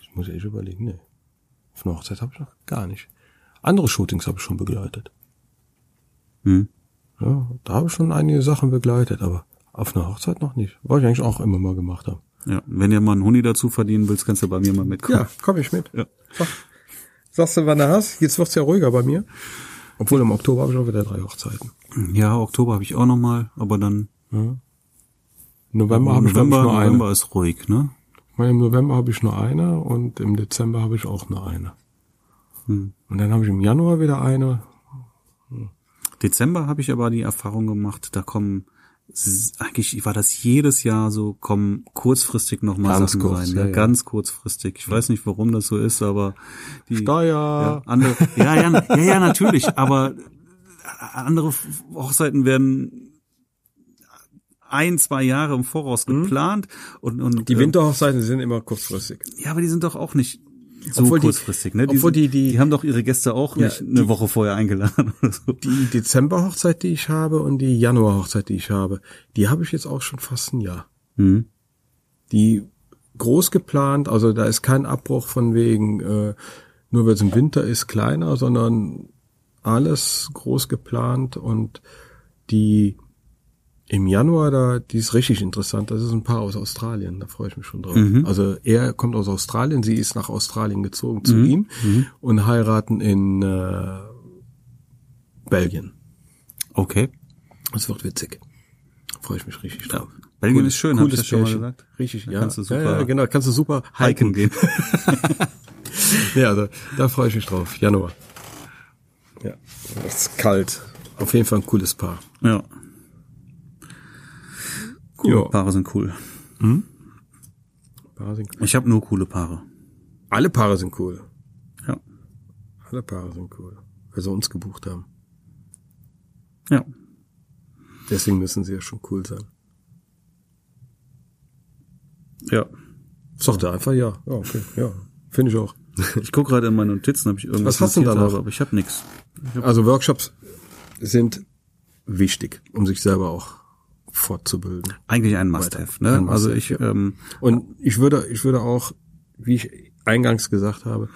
Ich muss echt überlegen, nee. Auf einer Hochzeit habe ich noch gar nicht. Andere Shootings habe ich schon begleitet. Hm. Ja, da habe ich schon einige Sachen begleitet, aber auf einer Hochzeit noch nicht. Wollte ich eigentlich auch immer mal gemacht haben. Ja, wenn ihr mal einen Huni dazu verdienen willst, kannst du bei mir mal mitkommen. komm ich mit. Ja. Sag, sagst du, wann du hast? Jetzt wird's ja ruhiger bei mir. Obwohl im Oktober habe ich auch wieder drei Hochzeiten. Ja, Oktober habe ich auch noch mal, aber dann November habe ich ich nur eine. November ist ruhig, ne? Ich meine, Im November habe ich nur eine und im Dezember habe ich auch nur eine. Hm. Und dann habe ich im Januar wieder eine. Dezember habe ich aber die Erfahrung gemacht, da kommen eigentlich war das jedes Jahr so, kommen kurzfristig noch mal Ganz Sachen kurz, rein, ja, ne? ja. ganz kurzfristig. Ich weiß nicht, warum das so ist, aber die Steuer. ja, andere, ja, ja, ja, ja, natürlich, aber andere Hochzeiten werden ein, zwei Jahre im Voraus geplant und, und Die ähm, Winterhochzeiten sind immer kurzfristig. ja, aber die sind doch auch nicht so Obwohl die- kurzfristig, ne? obwohl sind, die- die- die haben doch ihre Gäste auch Ja, nicht eine Woche vorher eingeladen (laughs) oder so. Die Dezemberhochzeit, die ich habe und die Januarhochzeit, die ich habe, die habe ich jetzt auch schon fast ein Jahr. Mhm. Die groß geplant, also da ist kein Abbruch von wegen, äh, nur weil es im Winter ist, kleiner, sondern alles groß geplant und die im Januar da, die ist richtig interessant. Das ist ein Paar aus Australien, da freue ich mich schon drauf. Also er kommt aus Australien, sie ist nach Australien gezogen zu ihm und heiraten in äh, Belgien. Okay. Das wird witzig. Freue ich mich richtig drauf. Belgien Cool- ist schön, hab ich das schon mal gesagt. Richtig, Da ja. kannst du super ja, ja, genau, kannst du super Hiken gehen. (laughs) Ja, da, da freue ich mich drauf. Januar. Ja, es ist kalt. Auf jeden Fall ein cooles Paar. Ja. Cool. Ja. Paare sind cool. Paare sind cool. Ich habe nur coole Paare. Alle Paare sind cool. Ja. Alle Paare sind cool. Weil sie uns gebucht haben. Ja. Deswegen müssen sie ja schon cool sein. Ja. Sagt er einfach ja. Ja, okay. Ja. Finde ich auch. (laughs) Ich gucke gerade in meine Notizen, ob ich irgendwas Was hast du notiert da noch? habe, aber ich habe nichts. Also Workshops sind wichtig, um sich selber auch fortzubilden. Eigentlich ein Must-have. Ne? Ein Must-have, also ich, ähm, Und ich würde, ich würde auch, wie ich eingangs gesagt habe,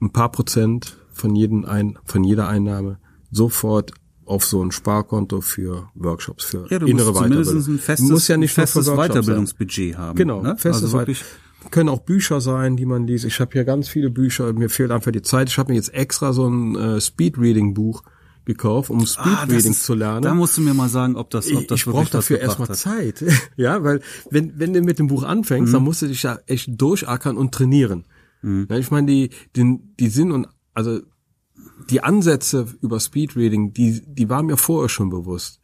ein paar Prozent von jedem ein, von jeder Einnahme sofort auf so ein Sparkonto für Workshops, für ja, du innere musst zumindest Weiterbildung. ein festes, Muss ja nicht nur festes für Workshops Weiterbildungsbudget haben. Sein. Genau, ne? festes also. Können auch Bücher sein, die man liest. Ich habe hier ganz viele Bücher. Mir fehlt einfach die Zeit. Ich habe mir jetzt extra so ein äh, Speed-Reading-Buch gekauft, um Ah, Speed-Reading ist- zu lernen. Da musst du mir mal sagen, ob das, ob ich, das ich wirklich brauche dafür erstmal. Zeit. (laughs) ja, weil wenn, wenn du mit dem Buch anfängst, Mhm. dann musst du dich ja echt durchackern und trainieren. Ja, ich meine, die, den, die Sinn und also die Ansätze über Speedreading, die, die waren mir vorher schon bewusst.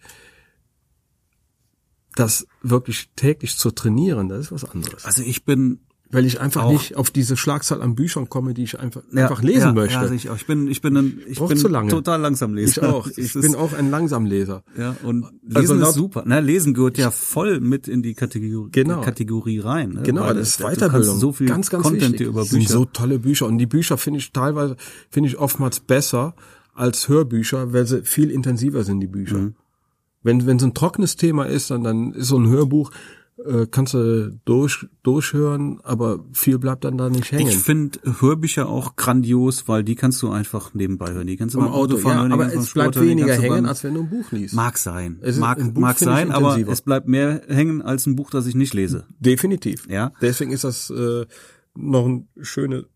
Das wirklich täglich zu trainieren, das ist was anderes. Also ich bin Weil ich einfach auch- nicht auf diese Schlagzahl an Büchern komme, die ich einfach, ja, einfach lesen ja, möchte. Ja, also ich, auch. ich bin, ich bin, ein, ich Braucht bin zu lange. total langsam lesen. ich auch. (laughs) Ich bin auch ein Langsamleser. Ja, und lesen Also laut- ist super. Na, lesen gehört ja voll mit in die Kategorie, Genau. Kategorie rein. Ne? Genau, Weil das ist du Weiterbildung. so viel ganz, ganz Content wichtig. über Das sind Bücher. so tolle Bücher und die Bücher finde ich teilweise finde ich oftmals besser als Hörbücher, weil sie viel intensiver sind die Bücher. Mhm. Wenn wenn es ein trockenes Thema ist, dann dann ist so ein Hörbuch äh, kannst du durch durchhören, aber viel bleibt dann da nicht hängen. ich finde Hörbücher auch grandios, weil die kannst du einfach nebenbei hören. Die kannst du Im beim Auto, Autofahren ja, hören, aber es bleibt hören, weniger hängen, beim- als wenn du ein Buch liest. Mag sein. Es ist- mag mag sein, aber es bleibt mehr hängen als ein Buch, das ich nicht lese. Definitiv. Ja. Deswegen ist das äh, noch ein schöne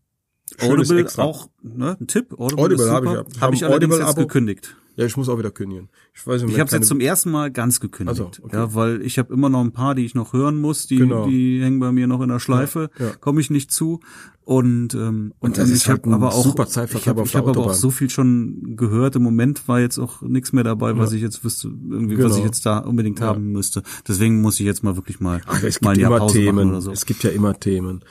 schönes Audible Extra. auch, ne, ein Tipp. Audible, Audible habe ich ja. Habe ich allerdings jetzt Audible-Abo. gekündigt. Ja, ich muss auch wieder kündigen. Ich weiß nicht, Ich habe es jetzt zum ersten Mal ganz gekündigt. Ach so, okay. Ja, weil ich habe immer noch ein paar, die ich noch hören muss, die, Genau. die hängen bei mir noch in der Schleife, Ja, ja. komme ich nicht zu. Und ähm, und, das ich halt hab ein aber auch super ich habe hab aber auch so viel schon gehört. Im Moment war jetzt auch nichts mehr dabei, was ich jetzt wüsste, irgendwie was Genau. ich jetzt da unbedingt haben müsste. Deswegen muss ich jetzt mal wirklich mal Ach, es mal gibt immer Pause machen Themen. oder so. Es gibt ja immer Themen.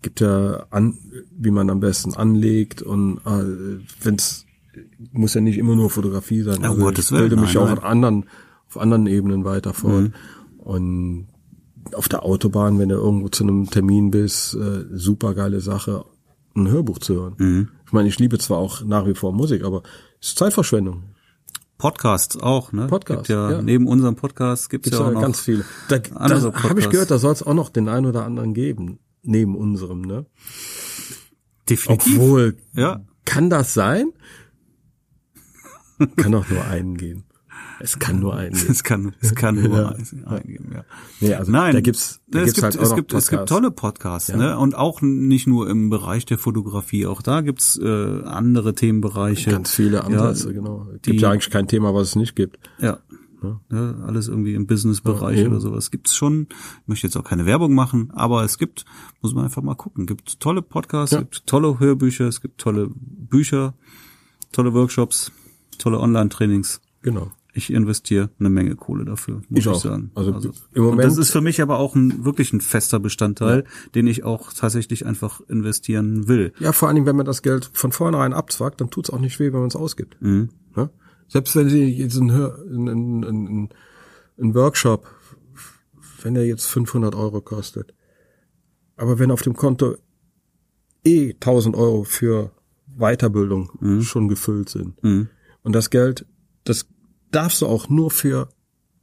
Gibt ja an, wie man am besten anlegt und äh, wenn's muss ja nicht immer nur Fotografie sein. Ja, Also Gottes ich bilde mich nein, auch nein. an anderen, auf anderen Ebenen weiter fort. Mhm. Und auf der Autobahn, wenn du irgendwo zu einem Termin bist, äh, super geile Sache, ein Hörbuch zu hören. Mhm. Ich meine, ich liebe zwar auch nach wie vor Musik, aber es ist Zeitverschwendung. Podcasts auch, ne? Podcast, gibt ja, ja. neben unserem Podcast gibt's Gibt's ja auch noch ganz viele. Da, da habe ich Podcasts. gehört, da soll es auch noch den einen oder anderen geben, neben unserem, ne? definitiv. Obwohl, Ja. kann das sein? kann auch nur einen geben. Es kann nur einen geben. Es kann, es kann (laughs) nur Ja. eins eingeben, ja. Nee, also Nein, da gibt's, da es gibt's gibt, halt auch es gibt, es gibt tolle Podcasts, ne? Und auch nicht nur im Bereich der Fotografie, auch da gibt's äh, andere Themenbereiche. Ganz viele Ansätze, ja, genau. Es die- gibt ja eigentlich kein Thema, was es nicht gibt. Ja. Ne, alles irgendwie im Businessbereich Ja, oder sowas gibt's schon. Ich möchte jetzt auch keine Werbung machen, aber es gibt, muss man einfach mal gucken, gibt tolle Podcasts, Ja. gibt tolle Hörbücher, es gibt tolle Bücher, tolle Workshops, tolle Online-Trainings. Genau. Ich investiere eine Menge Kohle dafür, muss Ich ich, sagen. Also im und Moment- das ist für mich aber auch ein wirklich ein fester Bestandteil, den ich auch tatsächlich einfach investieren will. Ja, vor allen Dingen, wenn man das Geld von vornherein abzwackt, dann tut's auch nicht weh, wenn man es ausgibt. Mhm. Ne? Selbst wenn Sie jetzt einen, einen, einen, einen, Workshop wenn er jetzt 500 Euro kostet. Aber wenn auf dem Konto eh 1000 Euro für Weiterbildung Mhm. schon gefüllt sind und das Geld, das darfst du auch nur für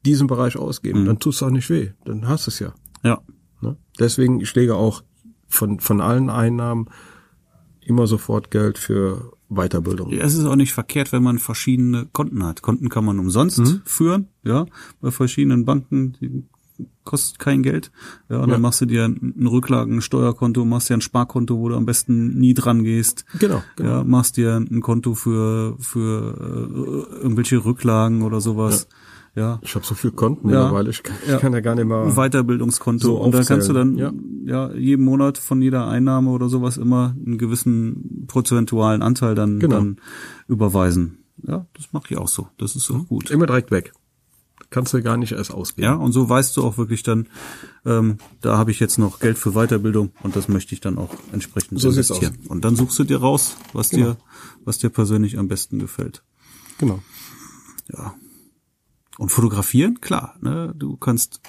diesen Bereich ausgeben, Mhm. dann tust du auch nicht weh, dann hast du es ja. Ja. Ne? Deswegen ich lege auch von, von allen Einnahmen immer sofort Geld für Weiterbildung. Es ist auch nicht verkehrt, wenn man verschiedene Konten hat. Konten kann man umsonst Mhm. führen, ja, bei verschiedenen Banken, die kostet kein Geld. Ja, und Ja. dann machst du dir ein ein Rücklagen, ein Steuerkonto, machst dir ein Sparkonto, wo du am besten nie dran gehst. Genau, genau. Ja, machst dir ein Konto für für äh, irgendwelche Rücklagen oder sowas. Ja. Ich habe so viel Konten Ja. mittlerweile, ich kann, Ja. ich kann ja gar nicht mehr. Ein Weiterbildungskonto So und dann kannst du dann aufzählen, ja. jeden Monat von jeder Einnahme oder sowas immer einen gewissen prozentualen Anteil dann, Genau. dann überweisen. Ja, das mache ich auch so. Das ist auch gut. Immer direkt weg. Kannst du gar nicht erst ausgeben. Ja, und so weißt du auch wirklich dann, ähm, da habe ich jetzt noch Geld für Weiterbildung und das möchte ich dann auch entsprechend So sieht's investieren. Und dann suchst du dir raus, was Genau. dir, was dir persönlich am besten gefällt. Genau. Ja. Und fotografieren, klar, ne? Du kannst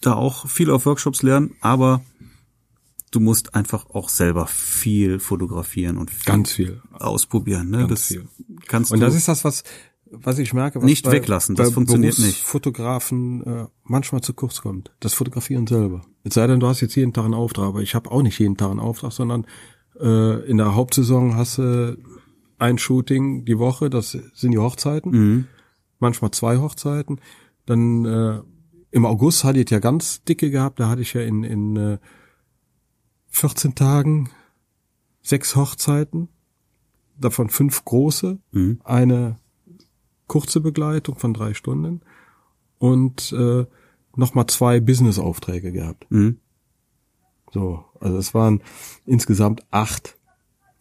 da auch viel auf Workshops lernen, aber du musst einfach auch selber viel fotografieren und viel Ganz viel. ausprobieren. Ne? Ganz das viel. kannst Und du das ist das, was, was ich merke, was Nicht weglassen, das funktioniert nicht. Fotografen äh, manchmal zu kurz kommt. Das Fotografieren selber. Es sei denn, du hast jetzt jeden Tag einen Auftrag, aber ich habe auch nicht jeden Tag einen Auftrag, sondern äh, in der Hauptsaison hast du ein Shooting die Woche, das sind die Hochzeiten, Mhm. Manchmal zwei Hochzeiten. Dann äh, im August hatte ich ja ganz dicke gehabt, da hatte ich ja in, in äh, 14 Tagen sechs Hochzeiten, davon fünf große, Mhm. eine kurze Begleitung von drei Stunden und äh, nochmal zwei Business-Aufträge gehabt. Mhm. So, also es waren insgesamt acht.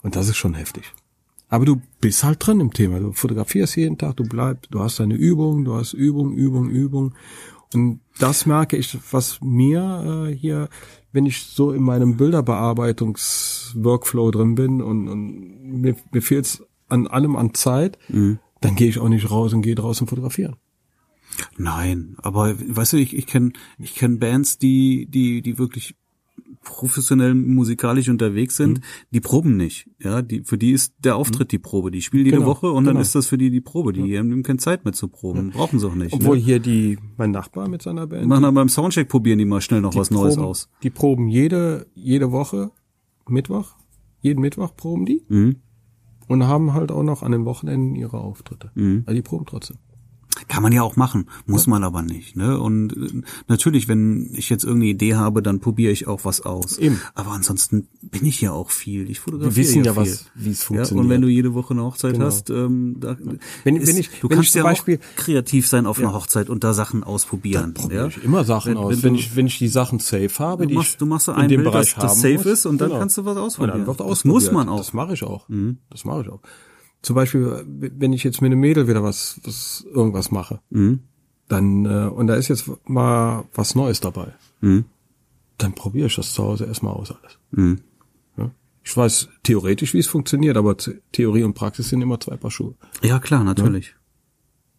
Und das ist schon heftig. Aber du bist halt drin im Thema. Du fotografierst jeden Tag, du bleibst, du hast deine Übung, du hast Übung, Übung, Übung. Und das merke ich, was mir äh, hier, wenn ich so in meinem Bilderbearbeitungs-Workflow drin bin und, und mir, mir fehlt es an allem an Zeit, dann gehe ich auch nicht raus und gehe draußen fotografieren. Nein, aber weißt du, ich, ich kenne ich kenn Bands, die, die, die wirklich professionell musikalisch unterwegs sind, Mhm. die proben nicht. Ja, die, für die ist der Auftritt die Probe. Die spielen jede Genau, Woche und dann genau. ist das für die die Probe. Die haben keine Zeit mehr zu proben. Brauchen sie auch nicht. Obwohl ne? hier die, mein Nachbar mit seiner Band, Machen dann beim Soundcheck probieren die mal schnell noch was Neues proben, aus. Die proben jede, jede Woche, Mittwoch, jeden Mittwoch proben die Mhm. und haben halt auch noch an den Wochenenden ihre Auftritte. Mhm. Also die proben trotzdem. Kann man ja auch machen, muss man aber nicht. Ne? Und äh, natürlich, wenn ich jetzt irgendeine Idee habe, dann probiere ich auch was aus. Eben. Aber ansonsten bin ich ja auch viel. Ich fotografiere Wir wissen ja, viel. was- wie es Ja, funktioniert. und wenn du jede Woche eine Hochzeit Genau. hast, ähm, da Wenn- ist, wenn ich- du wenn kannst ich zum ja Beispiel- auch kreativ sein auf einer Hochzeit und da Sachen ausprobieren. Probiere ja? ich immer Sachen Wenn- aus. wenn Wenn, ich, wenn ich die Sachen safe habe, Du die machst- ich du machst so in ein dem Bild, Bereich das- das safe muss, Genau. ist und dann kannst du was ausprobieren. Und dann wird Das muss man auch. Mhm. Das mache ich auch. Das mache ich auch. Zum Beispiel, wenn ich jetzt mit einem Mädel wieder was, was irgendwas mache, Mhm. dann äh, und da ist jetzt mal was Neues dabei, Mhm. dann probiere ich das zu Hause erstmal aus alles. Mhm. Ja? Ich weiß theoretisch, wie es funktioniert, aber The- Theorie und Praxis sind immer zwei Paar Schuhe. Ja, klar, natürlich.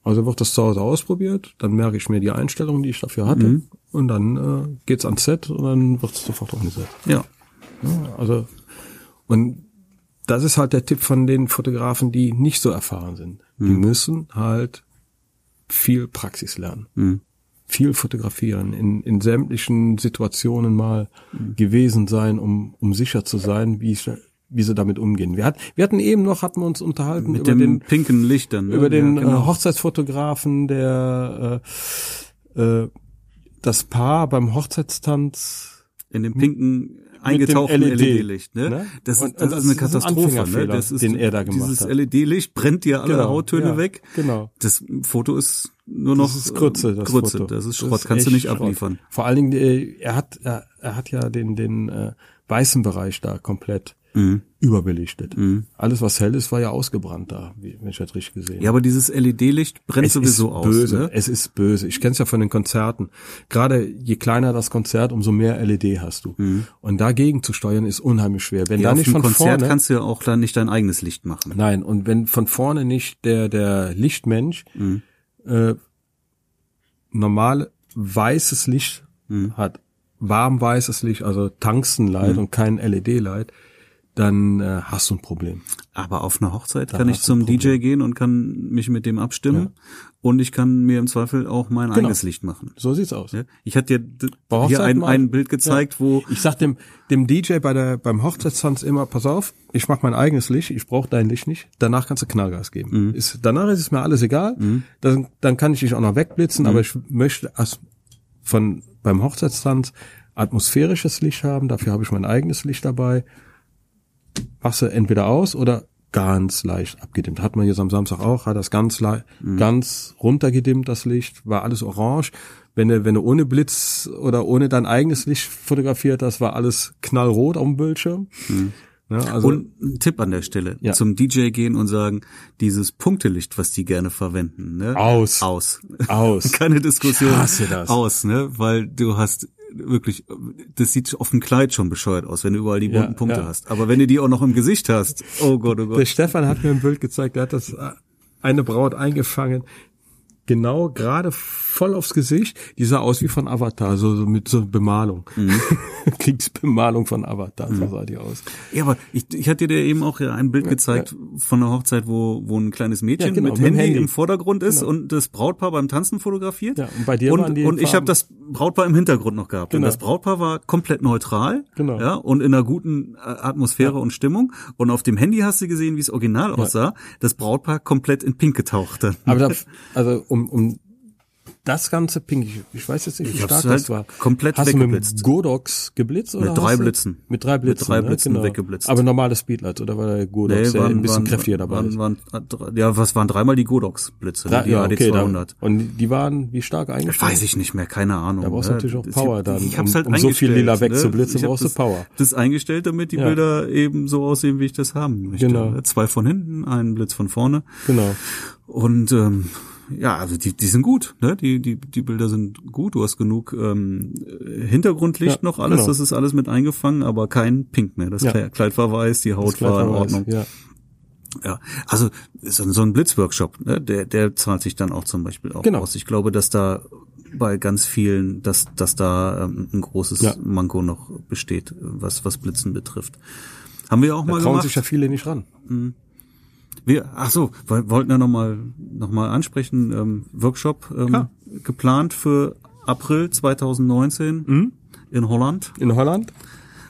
Also wird das zu Hause ausprobiert, dann merke ich mir die Einstellungen, die ich dafür hatte, Mhm. und dann äh, geht's ans Set und dann wird es sofort umgesetzt. Ja. Ja, also und das ist halt der Tipp von den Fotografen, die nicht so erfahren sind. Die müssen halt viel Praxis lernen. Mhm. Viel fotografieren, in, in sämtlichen Situationen mal gewesen sein, um, um sicher zu sein, wie, ich, wie sie damit umgehen. Wir, hat, wir hatten eben noch, hatten wir uns unterhalten Mit über den, pinken Licht dann. ne? über den ja, genau. äh, Hochzeitsfotografen, der äh, äh, das Paar beim Hochzeitstanz in dem pinken mit dem eingetauchten LED, LED-Licht, ne? ne? Das, Und- ist, das und ist eine das ist ein Katastrophe, ne? Das ist, den er da gemacht dieses hat. LED-Licht brennt dir alle Genau, Hauttöne ja, weg. genau. Das Foto ist nur noch Das ist Grütze, das Grütze. Foto. Das ist Schrott, kannst du nicht Schrott. abliefern. Vor allen Dingen, äh, er hat, er, er hat ja den, den äh, weißen Bereich da komplett Mhm. überbelichtet. Alles, was hell ist, war ja ausgebrannt da, wie, wenn ich das richtig gesehen Ja, aber dieses LED-Licht brennt es sowieso ist aus. böse. Ne? Es ist böse. Ich kenne es ja von den Konzerten. Gerade je kleiner das Konzert, umso mehr LED hast du. Und dagegen zu steuern ist unheimlich schwer. Wenn Mhm. Ja, da nicht von Konzert vorne, kannst du ja auch dann nicht dein eigenes Licht machen. nein, und wenn von vorne nicht der der Lichtmensch Mhm. äh, normal weißes Licht hat, warm weißes Licht, also Tungstenlight und kein LED-Light, dann äh, hast du ein Problem. Aber auf einer Hochzeit Da kann ich zum DJ gehen und kann mich mit dem abstimmen. Und ich kann mir im Zweifel auch mein Genau. eigenes Licht machen. So sieht's aus. Ja? Ich hatte dir Bei hier ein, ein Bild gezeigt, wo Ich sag dem, dem DJ bei der, beim Hochzeitstanz immer, pass auf, ich mach mein eigenes Licht, ich brauche dein Licht nicht, danach kannst du Knallgas geben. Ist, danach ist es mir alles egal, dann, dann kann ich dich auch noch wegblitzen, aber ich möchte als von, beim Hochzeitstanz atmosphärisches Licht haben, dafür habe ich mein eigenes Licht dabei, machst du entweder aus oder ganz leicht abgedimmt. Hat man jetzt am Samstag auch, hat das ganz le- ganz runtergedimmt, das Licht, war alles orange. Wenn du, wenn du ohne Blitz oder ohne dein eigenes Licht fotografiert hast, war alles knallrot auf dem Bildschirm. Ne, also, und ein Tipp an der Stelle, Ja. zum DJ gehen und sagen, dieses Punktelicht, was die gerne verwenden, ne? Aus. Aus. aus. (laughs) Keine Diskussion. Ich hasse das. Aus, ne? Weil du hast wirklich, das sieht auf dem Kleid schon bescheuert aus, wenn du überall die Ja, bunten Punkte ja. hast. Aber wenn du die auch noch im Gesicht hast, oh Gott, oh Gott. Der Stefan hat mir ein Bild gezeigt, der hat das äh, eine Braut eingefangen, genau gerade voll aufs Gesicht. Die sah aus wie von Avatar, so, so mit so Bemalung. Mhm. (laughs) Kriegsbemalung von Avatar, so sah die aus. Ja, aber ich, ich hatte dir eben auch ja ein Bild gezeigt von einer Hochzeit, wo, wo ein kleines Mädchen Ja, genau, mit, mit Handy, Handy. im Vordergrund ist und das Brautpaar beim Tanzen fotografiert. Ja, und bei dir und, waren die und ich habe das Brautpaar im Hintergrund noch gehabt. Und Genau. das Brautpaar war komplett neutral Genau. ja, und in einer guten äh, Atmosphäre und Stimmung. Und auf dem Handy hast du gesehen, wie es original aussah. Das Brautpaar komplett in Pink getaucht. Dann. Aber da, also um, um das ganze Pink, ich, ich weiß jetzt nicht, wie Ich stark halt das war. komplett Hast du mit weggeblitzt. Godox geblitzt oder Mit drei Blitzen. Mit drei Blitzen. Mit drei ne? Blitzen genau. weggeblitzt. Aber normales Speedlight oder war der Godox der ein bisschen kräftiger dabei waren, waren, waren, Ja, was waren dreimal die Godox-Blitze, ne? Die ja, okay, da, AD200. und die waren wie stark eingestellt? weiß ich nicht mehr, keine Ahnung. Da brauchst du ne? natürlich auch Ich Power hab- dann, Ich hab's um- halt um so viel lila ne? wegzublitzen, Ich hab brauchst du Power. Das eingestellt, damit die Ja. Bilder eben so aussehen, wie ich das haben möchte. Genau. Zwei von hinten, ein Blitz von vorne. Genau. Und ähm, ja, also die, die sind gut, ne? Die, die, die Bilder sind gut. Du hast genug ähm, Hintergrundlicht Ja, noch, alles, genau. das ist alles mit eingefangen, aber kein Pink mehr. Das Ja. Kleid war weiß, die Haut Kleid war in weiß, Ordnung. Ja. Ja, also so, so ein Blitzworkshop, ne, der, der zahlt sich dann auch zum Beispiel auch Genau. aus. Ich glaube, dass da bei ganz vielen, dass, dass da ähm, ein großes Ja. Manko noch besteht, was, was Blitzen betrifft. Haben wir auch Da mal trauen gemacht. sich ja viele nicht ran. Wir, ach so, wir wollten ja nochmal noch mal ansprechen, ähm, Workshop ähm, Ja. geplant für April 2019 Mhm. in Holland In Holland?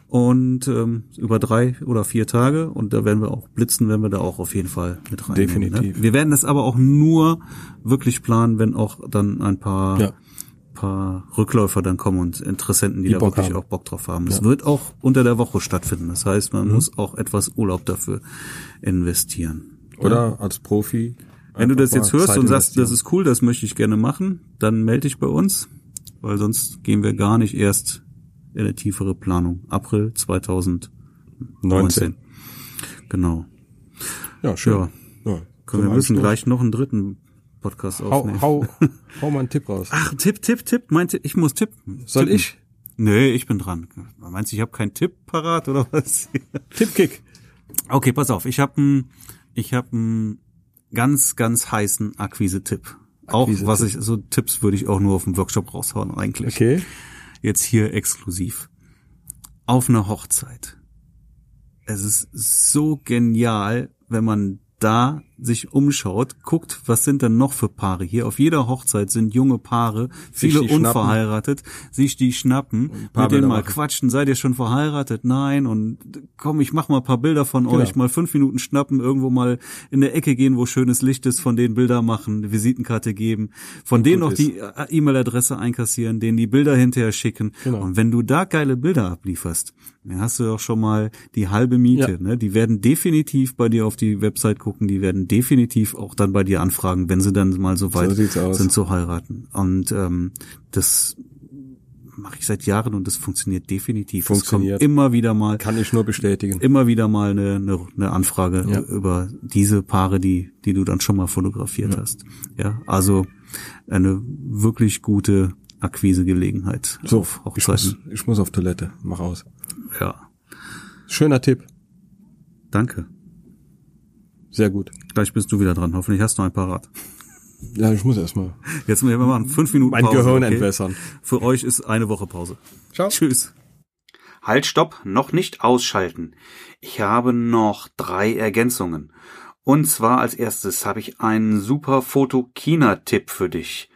und ähm, über drei oder vier Tage und da werden wir auch blitzen, werden wir da auch auf jeden Fall mit rein. Definitiv. Ne? Wir werden das aber auch nur wirklich planen, wenn auch dann ein paar Ja. paar Rückläufer dann kommen und Interessenten, die, Die da Bock wirklich haben. auch Bock drauf haben. Es wird auch unter der Woche stattfinden. Das heißt, Mhm. man muss auch etwas Urlaub dafür investieren. Oder als Profi. Wenn du das jetzt hörst Zeit und sagst, das ist cool, das möchte ich gerne machen, dann melde dich bei uns, weil sonst gehen wir gar nicht erst in eine tiefere Planung. April 2019. 19. Genau. Ja, schön. Ja. Ja. Komm, wir müssen gleich noch einen dritten Podcast Hau, aufnehmen. hau, (laughs) hau mal einen Tipp raus. Ach, Tipp, Tipp, Tipp. Meinte, ich muss tippen. Soll Tippen. ich? Nee, ich bin dran. Meinst du, ich habe keinen Tipp parat oder was? Tippkick. Okay, pass auf. Ich habe einen, ich habe einen ganz, ganz heißen Akquise-Tipp. Auch was ich so Tipps würde ich auch nur auf dem Workshop raushauen eigentlich. Okay. Jetzt hier exklusiv. Auf einer Hochzeit. Es ist so genial, wenn man da sich umschaut, guckt, was sind denn noch für Paare hier. Auf jeder Hochzeit sind junge Paare, viele die schnappen. unverheiratet, sich die schnappen, mit denen mal machen. quatschen, seid ihr schon verheiratet? Nein, und komm, ich mach mal ein paar Bilder von Genau. euch, mal fünf Minuten schnappen, irgendwo mal in der Ecke gehen, wo schönes Licht ist, von denen Bilder machen, eine Visitenkarte geben, von denen noch gut die äh, E-Mail-Adresse einkassieren, denen die Bilder hinterher schicken. Genau. Und wenn du da geile Bilder ablieferst, dann hast du auch schon mal die halbe Miete. Ja. Ne? Die werden definitiv bei dir auf die Website gucken, die werden definitiv auch dann bei dir anfragen, wenn sie dann mal so weit aus. sind zu heiraten. Und ähm, das mache ich seit Jahren und das funktioniert definitiv. Funktioniert. Es kommt immer wieder mal Kann ich nur bestätigen. immer wieder mal eine, eine, eine Anfrage Ja. über diese Paare, die, die du dann schon mal fotografiert hast. Ja, also eine wirklich gute Akquisegelegenheit So, auf ich muss, ich muss auf Toilette. Mach aus. Ja, Schöner Tipp. danke. Sehr gut. Gleich bist du wieder dran. Hoffentlich hast du ein Parat. Ja, ich muss erstmal. Jetzt wir machen fünf Minuten mein Pause. Gehirn okay? entwässern. Für euch ist eine Woche Pause. Ciao. Tschüss. Halt, stopp, noch nicht ausschalten. Ich habe noch drei Ergänzungen. Und zwar als erstes habe ich einen super Foto-China-Tipp für dich.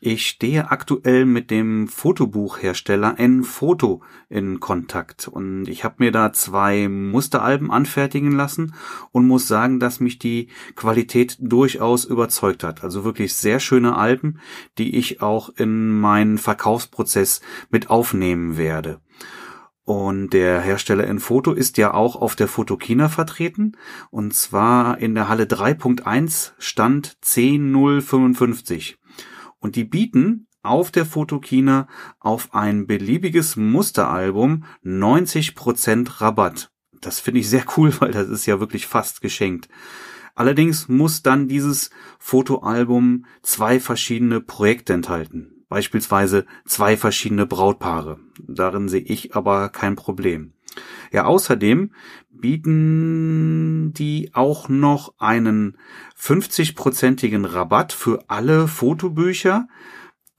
Ich stehe aktuell mit dem Fotobuchhersteller N-Foto in Kontakt und ich habe mir da zwei Musteralben anfertigen lassen und muss sagen, dass mich die Qualität durchaus überzeugt hat. Also wirklich sehr schöne Alben, die ich auch in meinen Verkaufsprozess mit aufnehmen werde. Und der Hersteller Enfoto ist ja auch auf der Fotokina vertreten. Und zwar in der Halle 3.1 Stand 10055. Und die bieten auf der Fotokina auf ein beliebiges Musteralbum 90% Rabatt. Das finde ich sehr cool, (laughs) weil das ist ja wirklich fast geschenkt. Allerdings muss dann dieses Fotoalbum zwei verschiedene Projekte enthalten beispielsweise zwei verschiedene Brautpaare. Darin sehe ich aber kein Problem. Ja, außerdem bieten die auch noch einen 50-prozentigen Rabatt für alle Fotobücher,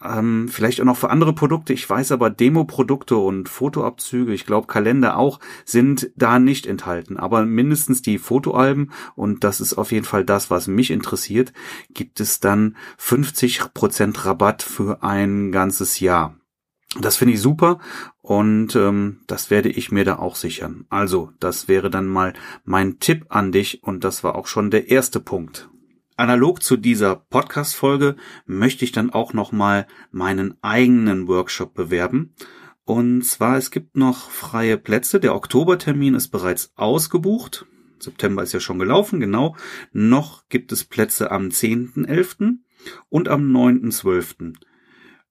ähm, vielleicht auch noch für andere Produkte. Ich weiß aber, Demo-Produkte und Fotoabzüge, ich glaube Kalender auch, sind da nicht enthalten. Aber mindestens die Fotoalben, und das ist auf jeden Fall das, was mich interessiert, gibt es dann 50% Rabatt für ein ganzes Jahr. Das finde ich super und ähm, das werde ich mir da auch sichern. Also, das wäre dann mal mein Tipp an dich und das war auch schon der erste Punkt. Analog zu dieser Podcast-Folge möchte ich dann auch nochmal meinen eigenen Workshop bewerben. Und zwar, es gibt noch freie Plätze. Der Oktobertermin ist bereits ausgebucht. September ist ja schon gelaufen, genau. Noch gibt es Plätze am 10.11. und am 9.12.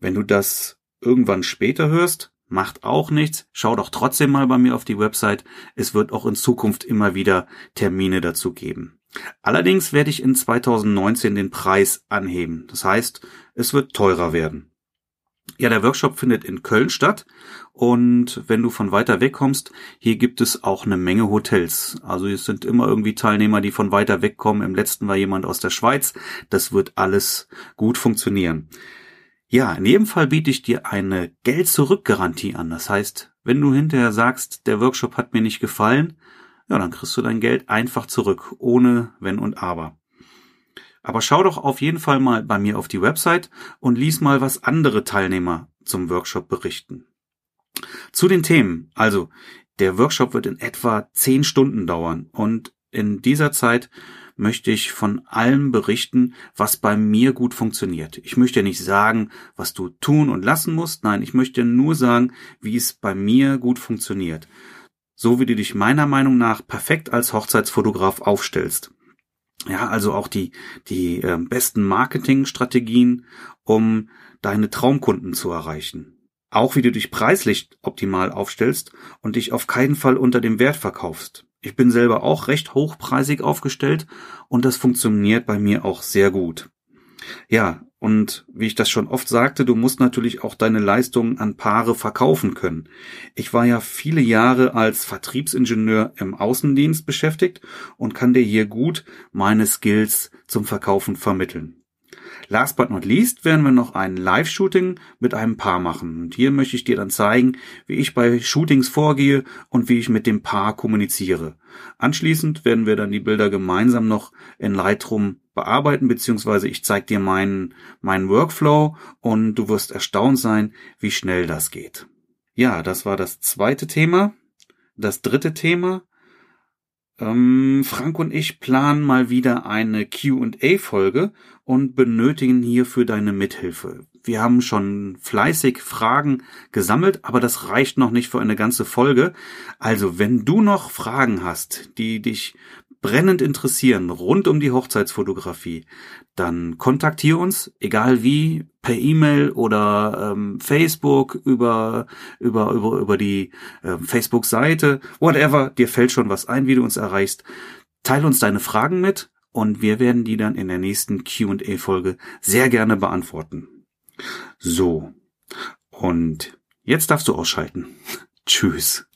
Wenn du das irgendwann später hörst, macht auch nichts. Schau doch trotzdem mal bei mir auf die Website. Es wird auch in Zukunft immer wieder Termine dazu geben. Allerdings werde ich in 2019 den Preis anheben. Das heißt, es wird teurer werden. Ja, der Workshop findet in Köln statt und wenn du von weiter weg kommst, hier gibt es auch eine Menge Hotels. Also es sind immer irgendwie Teilnehmer, die von weiter weg kommen. Im letzten war jemand aus der Schweiz. Das wird alles gut funktionieren. Ja, in jedem Fall biete ich dir eine Geld-Zurück-Garantie an. Das heißt, wenn du hinterher sagst, der Workshop hat mir nicht gefallen, ja, dann kriegst du dein Geld einfach zurück, ohne Wenn und Aber. Aber schau doch auf jeden Fall mal bei mir auf die Website und lies mal, was andere Teilnehmer zum Workshop berichten. Zu den Themen. Also, der Workshop wird in etwa zehn Stunden dauern und in dieser Zeit möchte ich von allem berichten, was bei mir gut funktioniert. Ich möchte nicht sagen, was du tun und lassen musst. Nein, ich möchte nur sagen, wie es bei mir gut funktioniert so wie du dich meiner Meinung nach perfekt als Hochzeitsfotograf aufstellst. Ja, also auch die, die äh, besten Marketingstrategien, um deine Traumkunden zu erreichen. Auch wie du dich preislich optimal aufstellst und dich auf keinen Fall unter dem Wert verkaufst. Ich bin selber auch recht hochpreisig aufgestellt und das funktioniert bei mir auch sehr gut. Ja, und wie ich das schon oft sagte, du musst natürlich auch deine Leistungen an Paare verkaufen können. Ich war ja viele Jahre als Vertriebsingenieur im Außendienst beschäftigt und kann dir hier gut meine Skills zum Verkaufen vermitteln. Last but not least werden wir noch ein Live-Shooting mit einem Paar machen. Und hier möchte ich dir dann zeigen, wie ich bei Shootings vorgehe und wie ich mit dem Paar kommuniziere. Anschließend werden wir dann die Bilder gemeinsam noch in Lightroom bearbeiten, beziehungsweise ich zeige dir meinen, meinen Workflow und du wirst erstaunt sein, wie schnell das geht. Ja, das war das zweite Thema. Das dritte Thema ähm, Frank und ich planen mal wieder eine QA-Folge und benötigen hierfür deine Mithilfe. Wir haben schon fleißig Fragen gesammelt, aber das reicht noch nicht für eine ganze Folge. Also, wenn du noch Fragen hast, die dich brennend interessieren rund um die Hochzeitsfotografie, dann kontaktier uns, egal wie, per E-Mail oder ähm, Facebook, über, über, über, über die äh, Facebook-Seite, whatever, dir fällt schon was ein, wie du uns erreichst. Teil uns deine Fragen mit und wir werden die dann in der nächsten QA-Folge sehr gerne beantworten. So. Und jetzt darfst du ausschalten. (laughs) Tschüss.